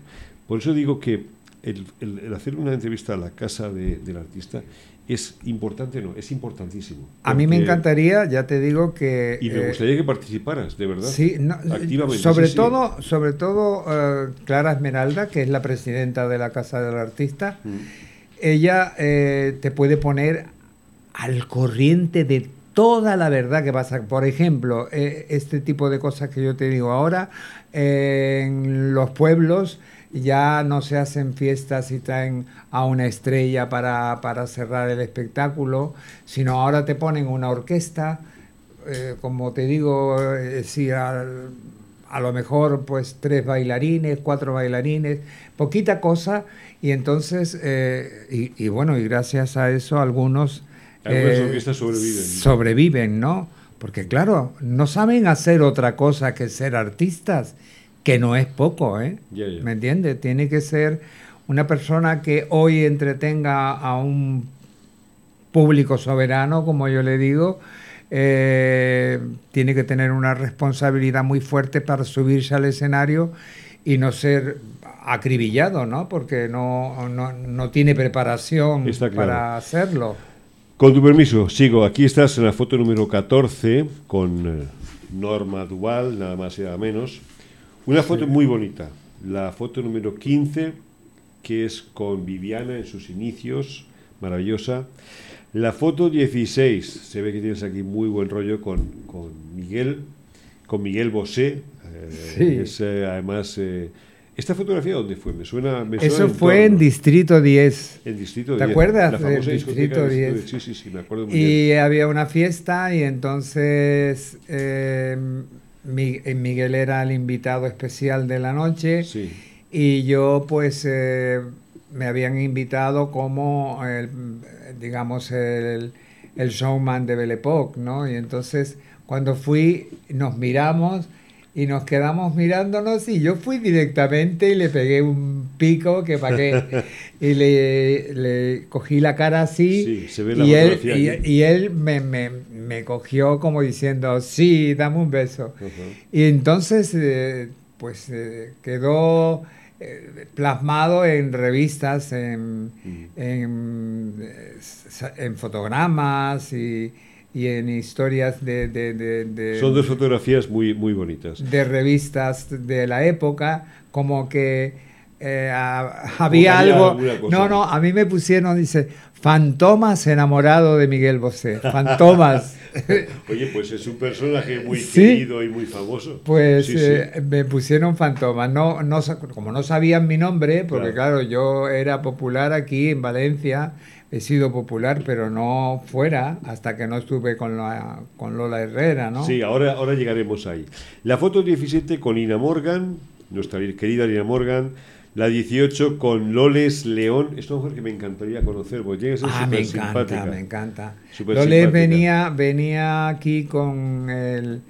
Por eso digo que el, hacer una entrevista a la casa del artista es importante, no, es importantísimo. A mí me encantaría, ya te digo que... Y me eh, gustaría que participaras, de verdad. Sí, activamente. Sobre todo, sobre todo eh, Clara Esmeralda, que es la presidenta de la Casa del Artista. Mm ella eh, te puede poner al corriente de toda la verdad que pasa. Por ejemplo, eh, este tipo de cosas que yo te digo ahora, en los pueblos ya no se hacen fiestas y traen a una estrella para, cerrar el espectáculo, sino ahora te ponen una orquesta, eh, como te digo, si a, a, lo mejor pues tres bailarines, cuatro bailarines, poquita cosa, y entonces, eh, y, bueno, y gracias a eso algunos... Eh, sobreviven. Sobreviven, ¿no? Porque claro, no saben hacer otra cosa que ser artistas, que no es poco, ¿eh? ¿Me entiendes? Tiene que ser una persona que hoy entretenga a un público soberano, como yo le digo, eh, tiene que tener una responsabilidad muy fuerte para subirse al escenario y no ser acribillado, ¿no? Porque no, no, tiene preparación para hacerlo. Con tu permiso, sigo. Aquí estás en la foto número 14 con eh, Norma Duval, nada más y nada menos. Una foto muy bonita. La foto número 15, que es con Viviana en sus inicios, maravillosa. La foto 16, se ve que tienes aquí muy buen rollo con, con Miguel, con Miguel Bosé. Eh, es eh, además ¿Esta fotografía dónde fue? Me suena. Me Eso fue en Distrito 10. En Distrito 10. ¿Te acuerdas del Distrito 10? Sí, sí, sí, me acuerdo muy y bien. Y había una fiesta y entonces eh, eh, Miguel era el invitado especial de la noche. Sí. Y yo, pues, eh, me habían invitado como, el, digamos, el, el showman de Belle Époque, ¿no? Y entonces, cuando fui, nos miramos y nos quedamos mirándonos y yo fui directamente y le pegué un pico que para qué y le, le, cogí la cara así sí, se ve la y, él, y, y, él me, me, me, cogió como diciendo sí dame un beso Uh -huh. y entonces eh, pues eh, quedó eh, plasmado en revistas en, Mm. en, en fotogramas y y en historias de, de, de, de, Son dos fotografías muy, muy bonitas. De revistas de la época, como que eh, había algo... No, no, a mí me pusieron, dice, Fantomas enamorado de Miguel Bosé. Fantomas. Oye, pues es un personaje muy ¿Sí? querido y muy famoso. Pues sí, eh, sí. me pusieron Fantomas. No, no, como no sabían mi nombre, porque claro. claro, yo era popular aquí en Valencia, he sido popular, pero no fuera hasta que no estuve con, la, con Lola Herrera, ¿no? Sí, ahora, ahora llegaremos ahí. La foto 17 con Ina Morgan, nuestra querida Ina Morgan. La 18 con Loles León. Es una mujer que me encantaría conocer, porque llega a ser ah, súper me encanta, me encanta. Loles venía, venía aquí con el,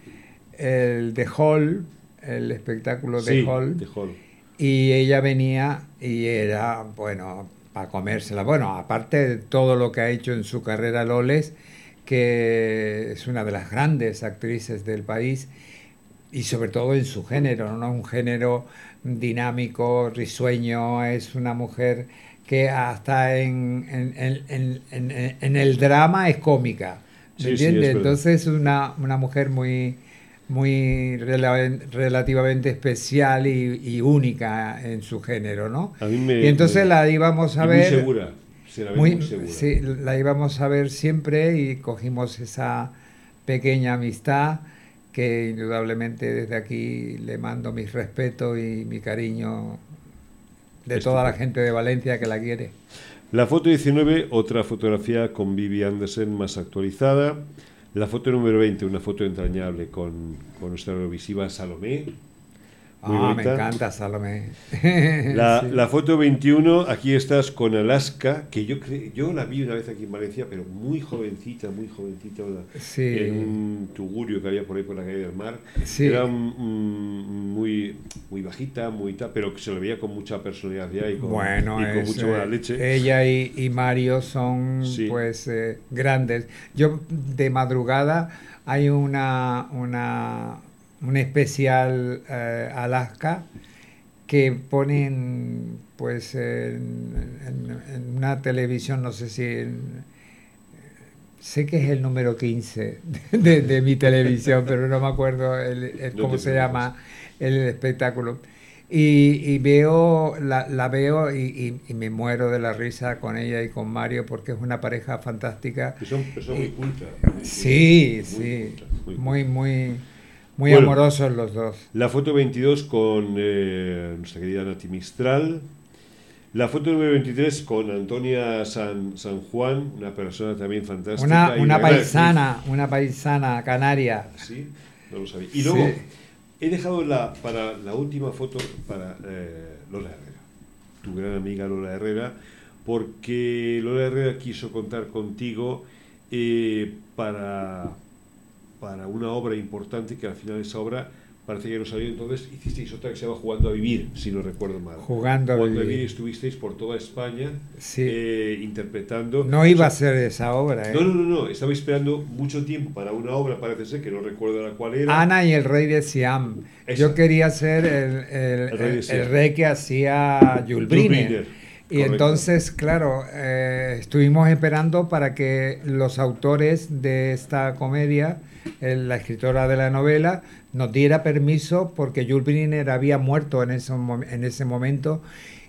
el The Hall, el espectáculo de sí, Hall. The Hall. Y ella venía y era, bueno, para comérsela. Bueno, aparte de todo lo que ha hecho en su carrera Loles, que es una de las grandes actrices del país y sobre todo en su género, ¿no? Un género dinámico, risueño, es una mujer que hasta en, en, en, en, en el drama es cómica, ¿me Sí, entiendes? Entonces es una, una mujer muy muy rela- relativamente especial y, y única en su género, ¿no? A mí me- y entonces me- la íbamos a ver Muy segura. Se la ve muy, segura. sí, la íbamos a ver siempre y cogimos esa pequeña amistad que indudablemente desde aquí le mando mis respetos y mi cariño de toda la gente de Valencia que la quiere. La foto 19, otra fotografía con Vivi Andersen más actualizada. La foto número 20, una foto entrañable con, con nuestra Eurovisiva Salomé. Muy ah, me encanta Salomé. La, Sí. la foto 21, aquí estás con Alaska, que yo yo la vi una vez aquí en Valencia, pero muy jovencita, muy jovencita, Sí. en un tugurio que había por ahí por la calle del mar. Sí. Era muy, muy bajita, muy tal, pero que se le veía con mucha personalidad ya y con, Bueno, y con es, mucha buena eh, leche. ella y, y Mario son pues eh, grandes. Yo de madrugada hay una, una un especial eh, Alaska que ponen pues en, en- en una televisión, no sé si en- sé que es el número 15 de, de mi televisión, pero no me acuerdo el- el- No cómo se llama el espectáculo. Y, y veo, la, la veo y, y- y me muero de la risa con ella y con Mario porque es una pareja fantástica. Que son muy cultas. Sí, muy sí, muy, muy, muy Bueno. amorosos los dos. La foto 22 con eh, nuestra querida Nati Mistral. La foto número 23 con Antonia San, San Juan, una persona también fantástica. Una, una paisana, una paisana canaria. Sí, no lo sabía. Y luego Sí. he dejado la, para la última foto para eh, Lola Herrera, tu gran amiga Lola Herrera, porque Lola Herrera quiso contar contigo eh, para, para una obra importante que al final esa obra parece que no salió. Entonces hicisteis otra que se llama Jugando a Vivir, si no recuerdo mal. Jugando a Jugando a Vivir. Vivir estuvisteis por toda España Sí. eh, interpretando. No iba a ser esa obra, ¿eh? No, no, no, no, estaba esperando mucho tiempo para una obra, parece ser, que no recuerdo la cual era. Ana y el rey de Siam. Esa. Yo quería ser el, el- El rey el- Siam. el rey que hacía Jules Briner. Y correcto. entonces, claro, eh, estuvimos esperando para que los autores de esta comedia, la escritora de la novela, nos diera permiso porque Jules Briner había muerto en ese, en ese momento.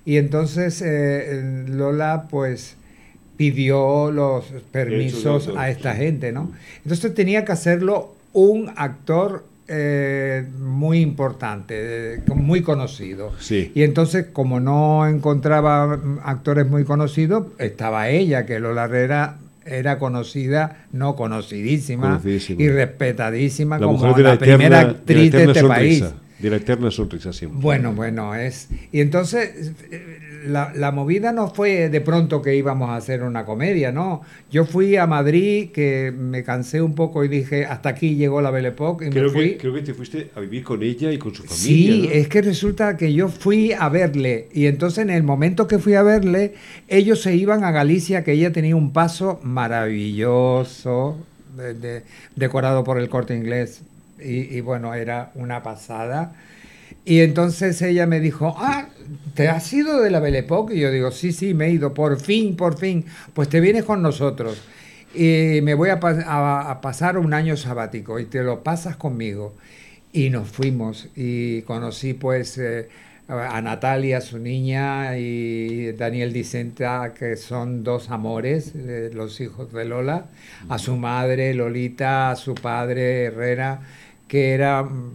Y entonces eh, Lola, pues pidió los permisos a esta gente, ¿no? Entonces tenía que hacerlo un actor eh, muy importante, eh, muy conocido. Sí. Y entonces, como no encontraba actores muy conocidos, estaba ella, que Lola Herrera era conocida, no conocidísima, y respetadísima La como la, la, eterna, primera actriz de, este sonrisa. país. De la eterna sonrisa siempre. Bueno, bueno, es. Y entonces eh, la, la movida no fue de pronto que íbamos a hacer una comedia, ¿no? Yo fui a Madrid, que me cansé un poco y dije, hasta aquí llegó la Belle Époque y Creo me fui. que, creo que te fuiste a vivir con ella y con su familia. Sí, ¿no? es que resulta que yo fui a verle y entonces en el momento que fui a verle, ellos se iban a Galicia, que ella tenía un paso maravilloso, de- de- decorado por el corte inglés. Y, y bueno, era una pasada. Y entonces ella me dijo, ah, ¿te has ido de la Belle Époque? Y yo digo, sí, sí, me he ido, por fin, por fin. Pues te vienes con nosotros. Y me voy a, pas- a- a pasar un año sabático y te lo pasas conmigo. Y nos fuimos y conocí pues eh, a Natalia, su niña, y Daniel Dicenta, que son dos amores, eh, los hijos de Lola, a su madre Lolita, a su padre Herrera, que era, mm,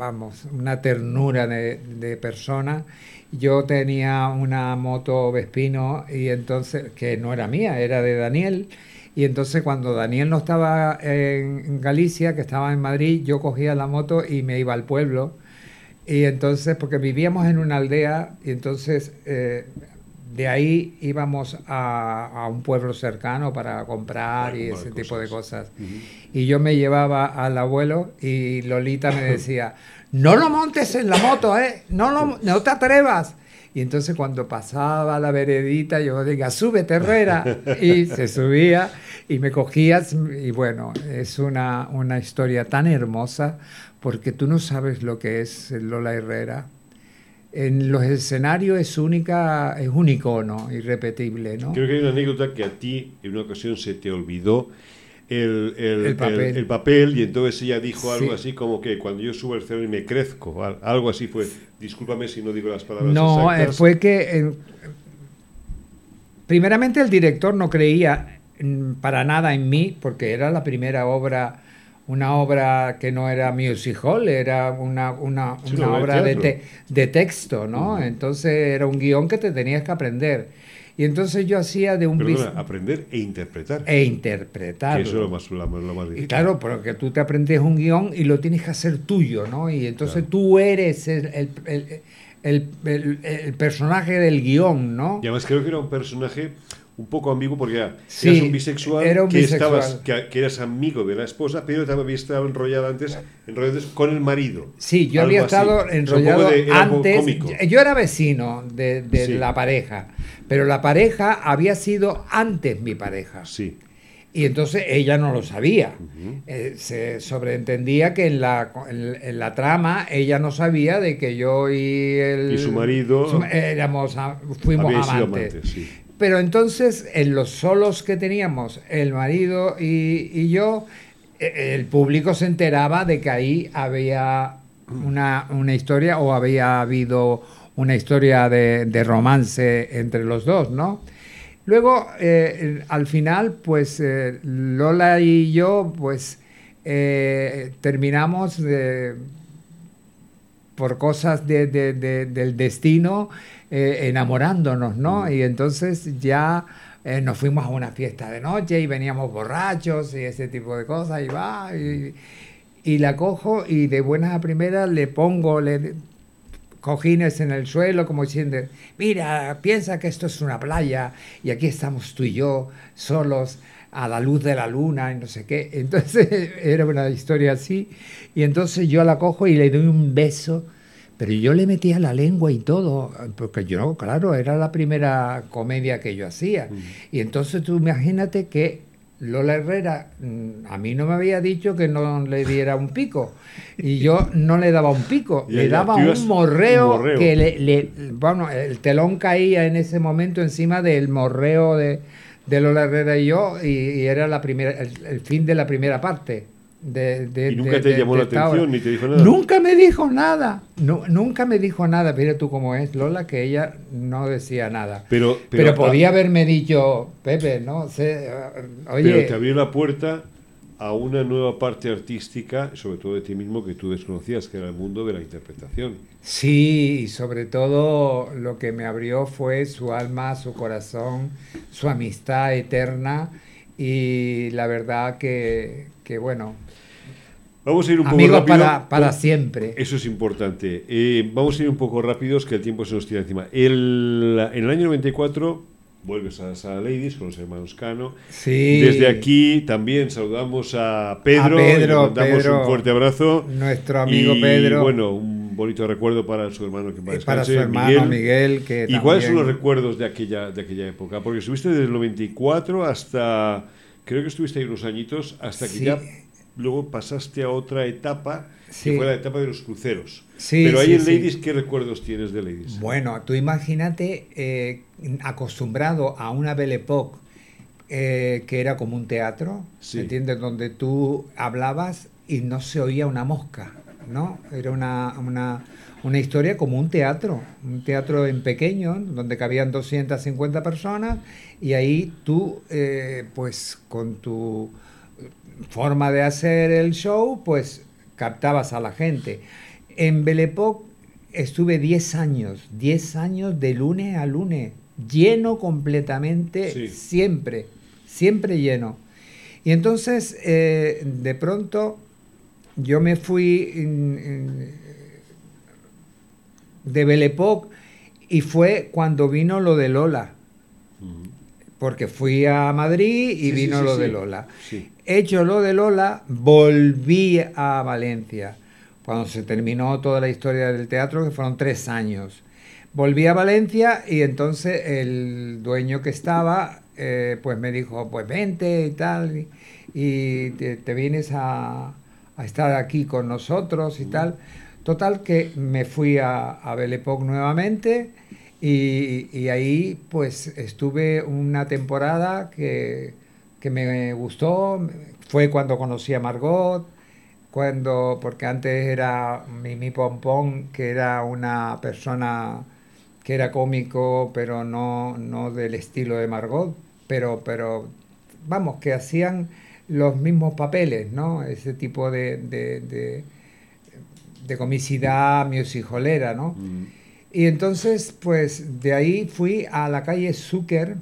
vamos, una ternura de, de persona. Yo tenía una moto Vespino y entonces, que no era mía, era de Daniel. Y entonces cuando Daniel no estaba en Galicia, que estaba en Madrid, yo cogía la moto y me iba al pueblo. Y entonces, porque vivíamos en una aldea, y entonces eh, de ahí íbamos a, a un pueblo cercano para comprar y ese tipo de cosas. Y yo me llevaba al abuelo y Lolita me decía, no lo montes en la moto, ¿eh? No, lo- no te atrevas. Y entonces cuando pasaba la veredita, yo diga, súbete, Herrera. Y se subía y me cogías. Y bueno, es una, una historia tan hermosa porque tú no sabes lo que es Lola Herrera. En los escenarios es única, es un icono irrepetible, ¿no? Creo que hay una anécdota que a ti en una ocasión se te olvidó el, el- El papel. el- el papel y entonces ella dijo algo Sí. así como que cuando yo subo al escenario me crezco, al- algo así fue. Discúlpame si no digo las palabras No, eh, exactas. fue que eh, primeramente el director no creía para nada en mí porque era la primera obra, una obra que no era music hall, era una, una, Sí, una obra de te- de texto, ¿no? Entonces era un guion que te tenías que aprender. Y entonces yo hacía de un Perdona, aprender e interpretar. e interpretar. que eso es lo más, lo más, lo más Y difícil. claro, porque tú te aprendes un guion y lo tienes que hacer tuyo, ¿no? Y entonces Claro. tú eres el, el- el- el- el- el personaje del guion, ¿no? Y además creo que era un personaje un poco ambiguo porque Sí, eras un bisexual, era un que, bisexual. Estabas, que, que eras amigo de la esposa, pero también había estado enrollado antes, enrollado antes con el marido. Sí, yo había estado enrollado de- era antes. Yo era vecino de, de Sí. la pareja, pero la pareja había sido antes mi pareja. Sí. Y entonces ella no lo sabía. Eh, se sobreentendía que en la, en, en la trama ella no sabía de que yo y el Y su marido su- éramos fuimos sido amantes. amantes, sí. Pero entonces en los solos que teníamos el marido y, yo eh, el público se enteraba de que ahí había una, una historia o había habido una historia de, de romance entre los dos, ¿no? Luego, eh, al final, pues eh, Lola y yo, pues eh, terminamos de- por cosas de- de- de- del destino eh, enamorándonos, ¿no? Y entonces ya eh, nos fuimos a una fiesta de noche y veníamos borrachos y ese tipo de cosas y va y, y la cojo y de buenas a primeras le pongo le, cojines en el suelo como diciendo, mira, piensa que esto es una playa y aquí estamos tú y yo solos a la luz de la luna y no sé qué. Entonces era una historia así y entonces yo la cojo y le doy un beso, pero yo le metía la lengua y todo, porque yo, claro, era la primera comedia que yo hacía. Y entonces tú imagínate que Lola Herrera mm, a mí no me había dicho que no le diera un pico y yo no le daba un pico, le daba un morreo, un morreo. que le, le- bueno, el telón caía en ese momento encima del morreo de, de Lola Herrera y yo y, y era la primera, el, el fin de la primera parte. De, de- Y nunca de- te llamó la atención ni te dijo nada. Nunca me dijo nada, nu- nunca me dijo nada, mira tú cómo es Lola, que ella no decía nada. Pero, Pero, pero, podía haberme dicho, Pepe, ¿no sé, eh, oye, pero te abrió la puerta a una nueva parte artística, sobre todo de ti mismo, que tú desconocías, que era el mundo de la interpretación. Sí, y sobre todo lo que me abrió fue su alma, su corazón, su amistad eterna y la verdad que, que bueno, Vamos a ir un poco rápido. para, para siempre. Eso es importante. Eh, vamos a ir un poco rápidos, que el tiempo se nos tira encima. El- en el año 94 vuelves a la Sala Ladies con los hermanos Cano. Sí. Desde aquí también saludamos a Pedro, A y le Pedro, mandamos Pedro. un fuerte abrazo. Nuestro amigo Y, Pedro. Bueno, un bonito recuerdo para su hermano que Eh, para su descanse, hermano Miguel, que ¿Y cuáles son los recuerdos de aquella, de aquella época? Porque estuviste desde el 94 hasta, creo que estuviste ahí unos añitos, hasta que Sí. ya luego pasaste a otra etapa, Sí. que fue la etapa de los cruceros. Sí, Pero ahí sí, en. Ladies, ¿qué recuerdos tienes de Ladies? Bueno, tú imagínate eh, acostumbrado a una Belle Époque eh, que era como un teatro. ¿entiendes? Donde tú hablabas y no se oía una mosca, ¿no? Era una, una, una historia como un teatro, un teatro en pequeño, donde cabían 250 personas y ahí tú, eh, pues con tu forma de hacer el show, pues captabas a la gente. En Belle Époque estuve 10 años, 10 años de lunes a lunes, lleno completamente, Sí. siempre, siempre lleno. Y entonces, eh, de pronto, yo me fui en- en- de Belle Époque y fue cuando vino lo de Lola, porque fui a Madrid y Sí, vino sí, lo de Lola. Hecho lo de Lola, volví a Valencia. Cuando se terminó toda la historia del teatro, que fueron tres años. Volví a Valencia y entonces el dueño que estaba, eh, pues me dijo, pues vente y tal, y, te, te vienes a, estar aquí con nosotros y tal. Total que me fui a, a Belle Époque nuevamente y, y ahí pues estuve una temporada que, que me gustó. Fue cuando conocí a Margot, cuando, porque antes era Mimi Pompón, que era una persona que era cómico, pero no, no del estilo de Margot, pero, pero vamos, que hacían los mismos papeles, ¿no? Ese tipo de, de, de, de comicidad musicalera, ¿no? Mm. Y entonces, pues de ahí fui a la calle Zucker,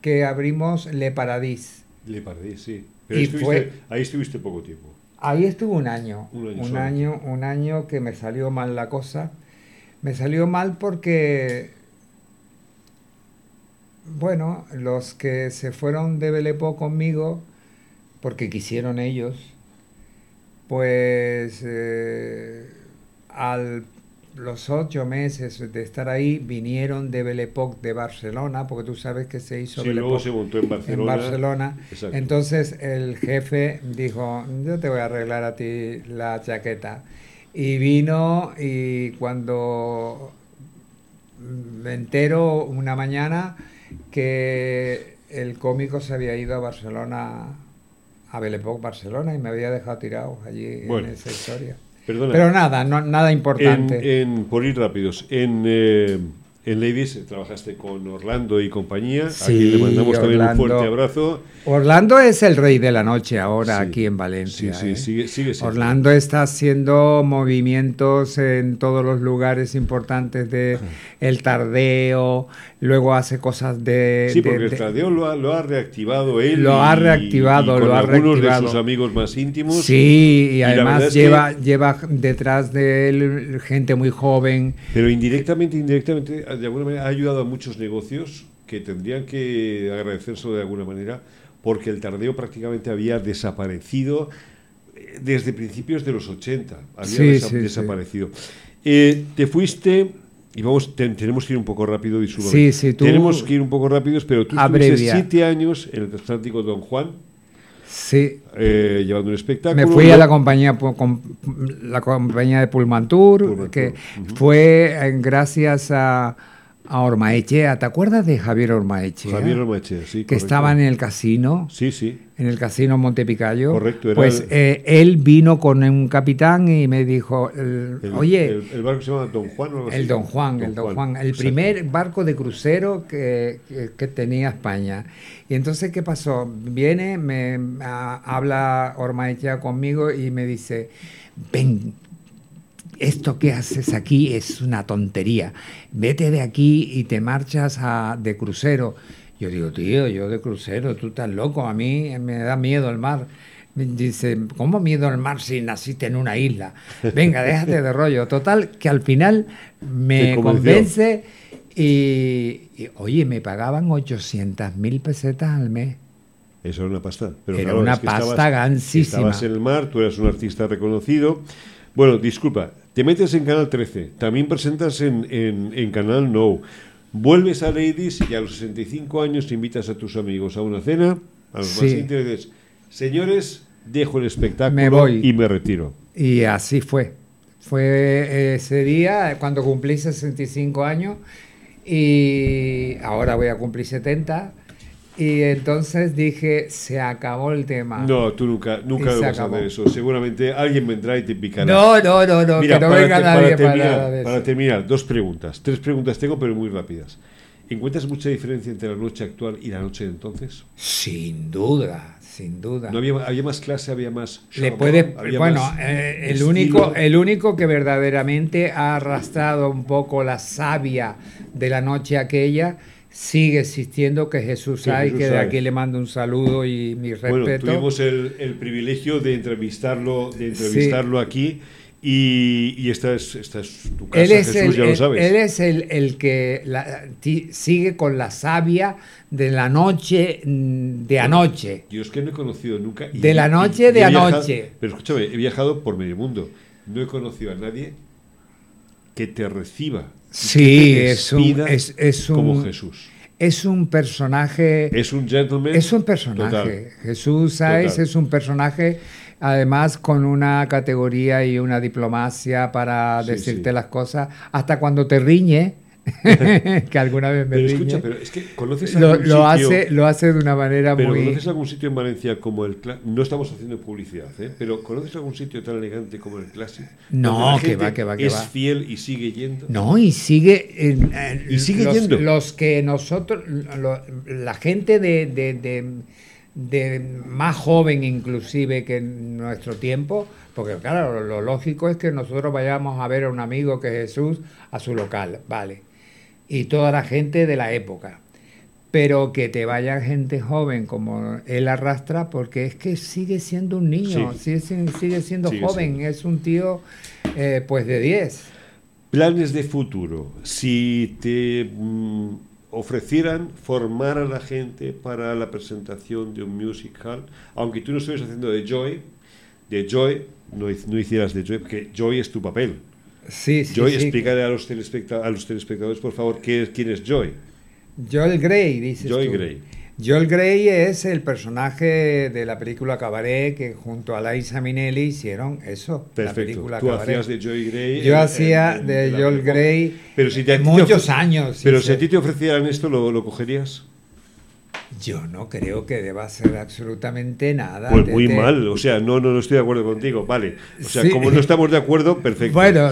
que abrimos Le Paradis. Le Paradis, sí. Pero Y estuviste- fue- ahí estuviste poco tiempo. Ahí estuve un año, Un año un solo. año, un año que me salió mal la cosa. Me salió mal porque, bueno, los que se fueron de Belepo conmigo, porque quisieron ellos, pues eh, al los ocho meses de estar ahí vinieron de Belepoc de Barcelona, porque tú sabes que se hizo Sí, Belle luego se montó en Barcelona. en Barcelona. Exacto. Entonces el jefe dijo, yo te voy a arreglar a ti la chaqueta. Y vino y cuando me entero una mañana que el cómico se había ido a Barcelona, a Belle Époque Barcelona, y me había dejado tirado allí Bueno. en esa historia. Perdona. Pero nada, no, nada En, importante. en- por ir rápidos, en, eh, en Ladies eh, trabajaste con Orlando y compañía. Sí, quien le mandamos también un Orlando. fuerte abrazo. Orlando es el rey de la noche ahora Sí. aquí en Valencia. Sí, sí, ¿eh? sigue, sigue siendo. Orlando está haciendo movimientos en todos los lugares importantes de el tardeo, luego hace cosas de... Sí, de- porque el de- tradeo lo ha, lo ha reactivado él. Lo ha reactivado, y con lo ha algunos reactivado. de sus amigos más íntimos. Sí, y además es que- lleva, lleva detrás de él gente muy joven. Pero indirectamente, indirectamente, de alguna manera ha ayudado a muchos negocios que tendrían que agradecérselo de alguna manera, porque el tardeo prácticamente había desaparecido eh, desde principios de los 80. Había Sí, desa- sí, sí. desaparecido. Eh, te fuiste, y vamos, te- tenemos que ir un poco rápido, discúlpame. Sí, sí, tú- Tenemos que ir un poco rápidos, pero tú Abrevia. estuviste siete años en el transatlántico Don Juan, Sí, eh, llevando un espectáculo. Me fui a la compañía com- la compañía de Pullmantur, Pullmantur, que fue eh, gracias a, a Ormaechea. ¿Te acuerdas de Javier Ormaechea? Javier Ormaechea, sí. Que estaba en el casino. Sí, sí. En el casino Montepicayo. Correcto. Era pues eh, él vino con un capitán y me dijo, oye... El, barco se llama Don Juan o algo El Don Juan, el Don Juan. el primer barco de crucero que, que, tenía España. Y entonces, ¿qué pasó? Viene, me habla Ormaechea conmigo y me dice, ven, esto que haces aquí es una tontería. Vete de aquí y te marchas a, de crucero. Yo digo, tío, yo de crucero, tú estás loco, a mí me da miedo el mar. Dice, ¿cómo miedo al mar si naciste en una isla? Venga, déjate de rollo. Total, que al final me convence y, oye, me pagaban 800 mil pesetas al mes. Eso era una pasta. Pero era una pasta gansísima. Estabas en el mar, tú eras un artista reconocido. Bueno, disculpa, te metes en Canal 13, también presentas en, en, Canal No, vuelves a Ladies y a los 65 años invitas a tus amigos a una cena, a los más íntimos, y dices, señores, dejo el espectáculo y me retiro. Y así fue. Fue ese día cuando cumplí 65 años y ahora voy a cumplir 70 y entonces dije, se acabó el tema. No, tú nunca, nunca vas a hacer eso. Seguramente alguien vendrá y te picará. No, no, no, no, que no venga nadie para, terminar, para, terminar, dos preguntas. Tres preguntas tengo, pero muy rápidas. ¿Encuentras mucha diferencia entre la noche actual y la noche de entonces? Sin duda, sin duda. ¿No había, más clase, había más Le puede, bueno, eh, el, único, el único que verdaderamente ha arrastrado un poco la savia de la noche aquella sigue existiendo, que Jesús hay, que de aquí le mando un saludo y mi respeto. Bueno, tuvimos el, el privilegio de entrevistarlo, de entrevistarlo aquí. Y, y, esta, es, esta es tu casa, Jesús, ya lo sabes. Él es el, el que sigue con la savia de la noche mm, de anoche. Yo es que no he conocido nunca. de la noche de anoche. pero escúchame, he viajado por medio mundo. No he conocido a nadie que te reciba Sí, es un, es, como Jesús. Es un personaje. Es un gentleman. Es un personaje. Jesús Sáez es un personaje, además con una categoría y una diplomacia para decirte las cosas, hasta cuando te riñe que alguna vez me pero escucha, pero es que conoces lo, lo hace lo hace de una manera pero muy conoces algún sitio en Valencia como el no estamos haciendo publicidad ¿eh? pero conoces algún sitio tan elegante como el Classic no que va que va que es va. fiel y sigue yendo. No y sigue y sigue los, yendo. los que nosotros la gente de, de, de de más joven inclusive que en nuestro tiempo, porque claro, lo lógico es que nosotros vayamos a ver a un amigo que es Jesús a su local, vale y toda la gente de la época. Pero que te vaya gente joven como él arrastra, porque es que sigue siendo un niño, sigue, sigue, siendo joven, es un tío eh, pues de 10. Planes de futuro. Si te mm, ofrecieran formar a la gente para la presentación de un musical, aunque tú no estuvieras haciendo de Joy, de Joy, no, no hicieras de Joy, porque Joy es tu papel Sí, sí, Joy, explícale a los, a los telespectadores, por favor, ¿qué, quién es Joy. Joel Grey, dices Joy Grey. Joel Grey es el personaje de la película Cabaret que junto a Liza Minnelli hicieron eso. Perfecto. La película Tú hacías de Joy Grey. Yo hacía de Joel Grey pero si muchos años. Pero si a ti te ofrecieran esto, ¿lo, lo cogerías? Yo no creo que deba ser absolutamente nada. Pues muy mal, o sea, no, no, estoy de acuerdo contigo, vale. O sea, como no estamos de acuerdo, perfecto. Bueno,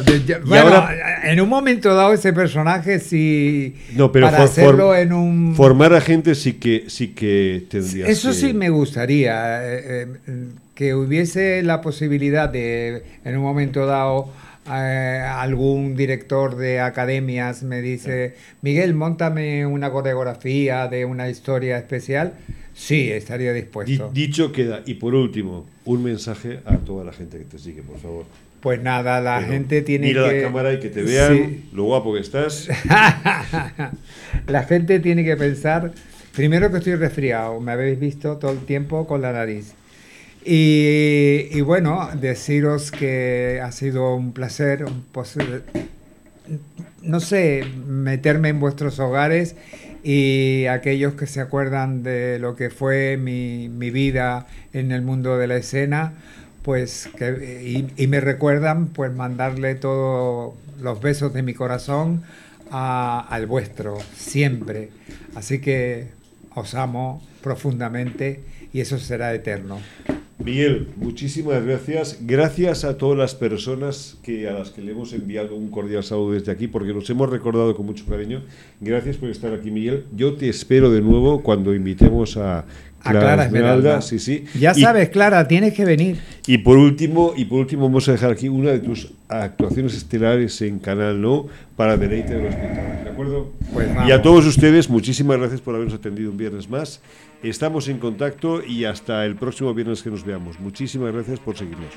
en un momento dado ese personaje sí. No, pero para hacerlo en un. Formar a gente sí que, sí que tendría. Eso sí me gustaría, eh, eh, que hubiese la posibilidad de, en un momento dado eh, algún director de academias me dice, Miguel, montame una coreografía de una historia especial, sí, estaría dispuesto. dicho queda. Y por último, un mensaje a toda la gente que te sigue, por favor. Pues nada, la gente tiene mira que... Mira la cámara y que te vean lo guapo que estás. la gente tiene que pensar, primero que estoy resfriado, me habéis visto todo el tiempo con la nariz. Y, bueno, deciros que ha sido un placer, no sé, meterme en vuestros hogares y aquellos que se acuerdan de lo que fue mi, vida en el mundo de la escena, pues que, y, me recuerdan, pues mandarle todos los besos de mi corazón al vuestro, siempre. Así que os amo profundamente y eso será eterno. Miguel, muchísimas gracias. Gracias a todas las personas que a las que le hemos enviado un cordial saludo desde aquí, porque nos hemos recordado con mucho cariño. Gracias por estar aquí, Miguel. Yo te espero de nuevo cuando invitemos a Clara, Esmeralda. Sí, sí. Ya sabes, Clara, tienes que venir. Y por último, y por último vamos a dejar aquí una de tus actuaciones estelares en Canal No para deleite de los espectadores, ¿de acuerdo? Pues y a todos ustedes, muchísimas gracias por habernos atendido un viernes más. Estamos en contacto y hasta el próximo viernes que nos veamos. Muchísimas gracias por seguirnos.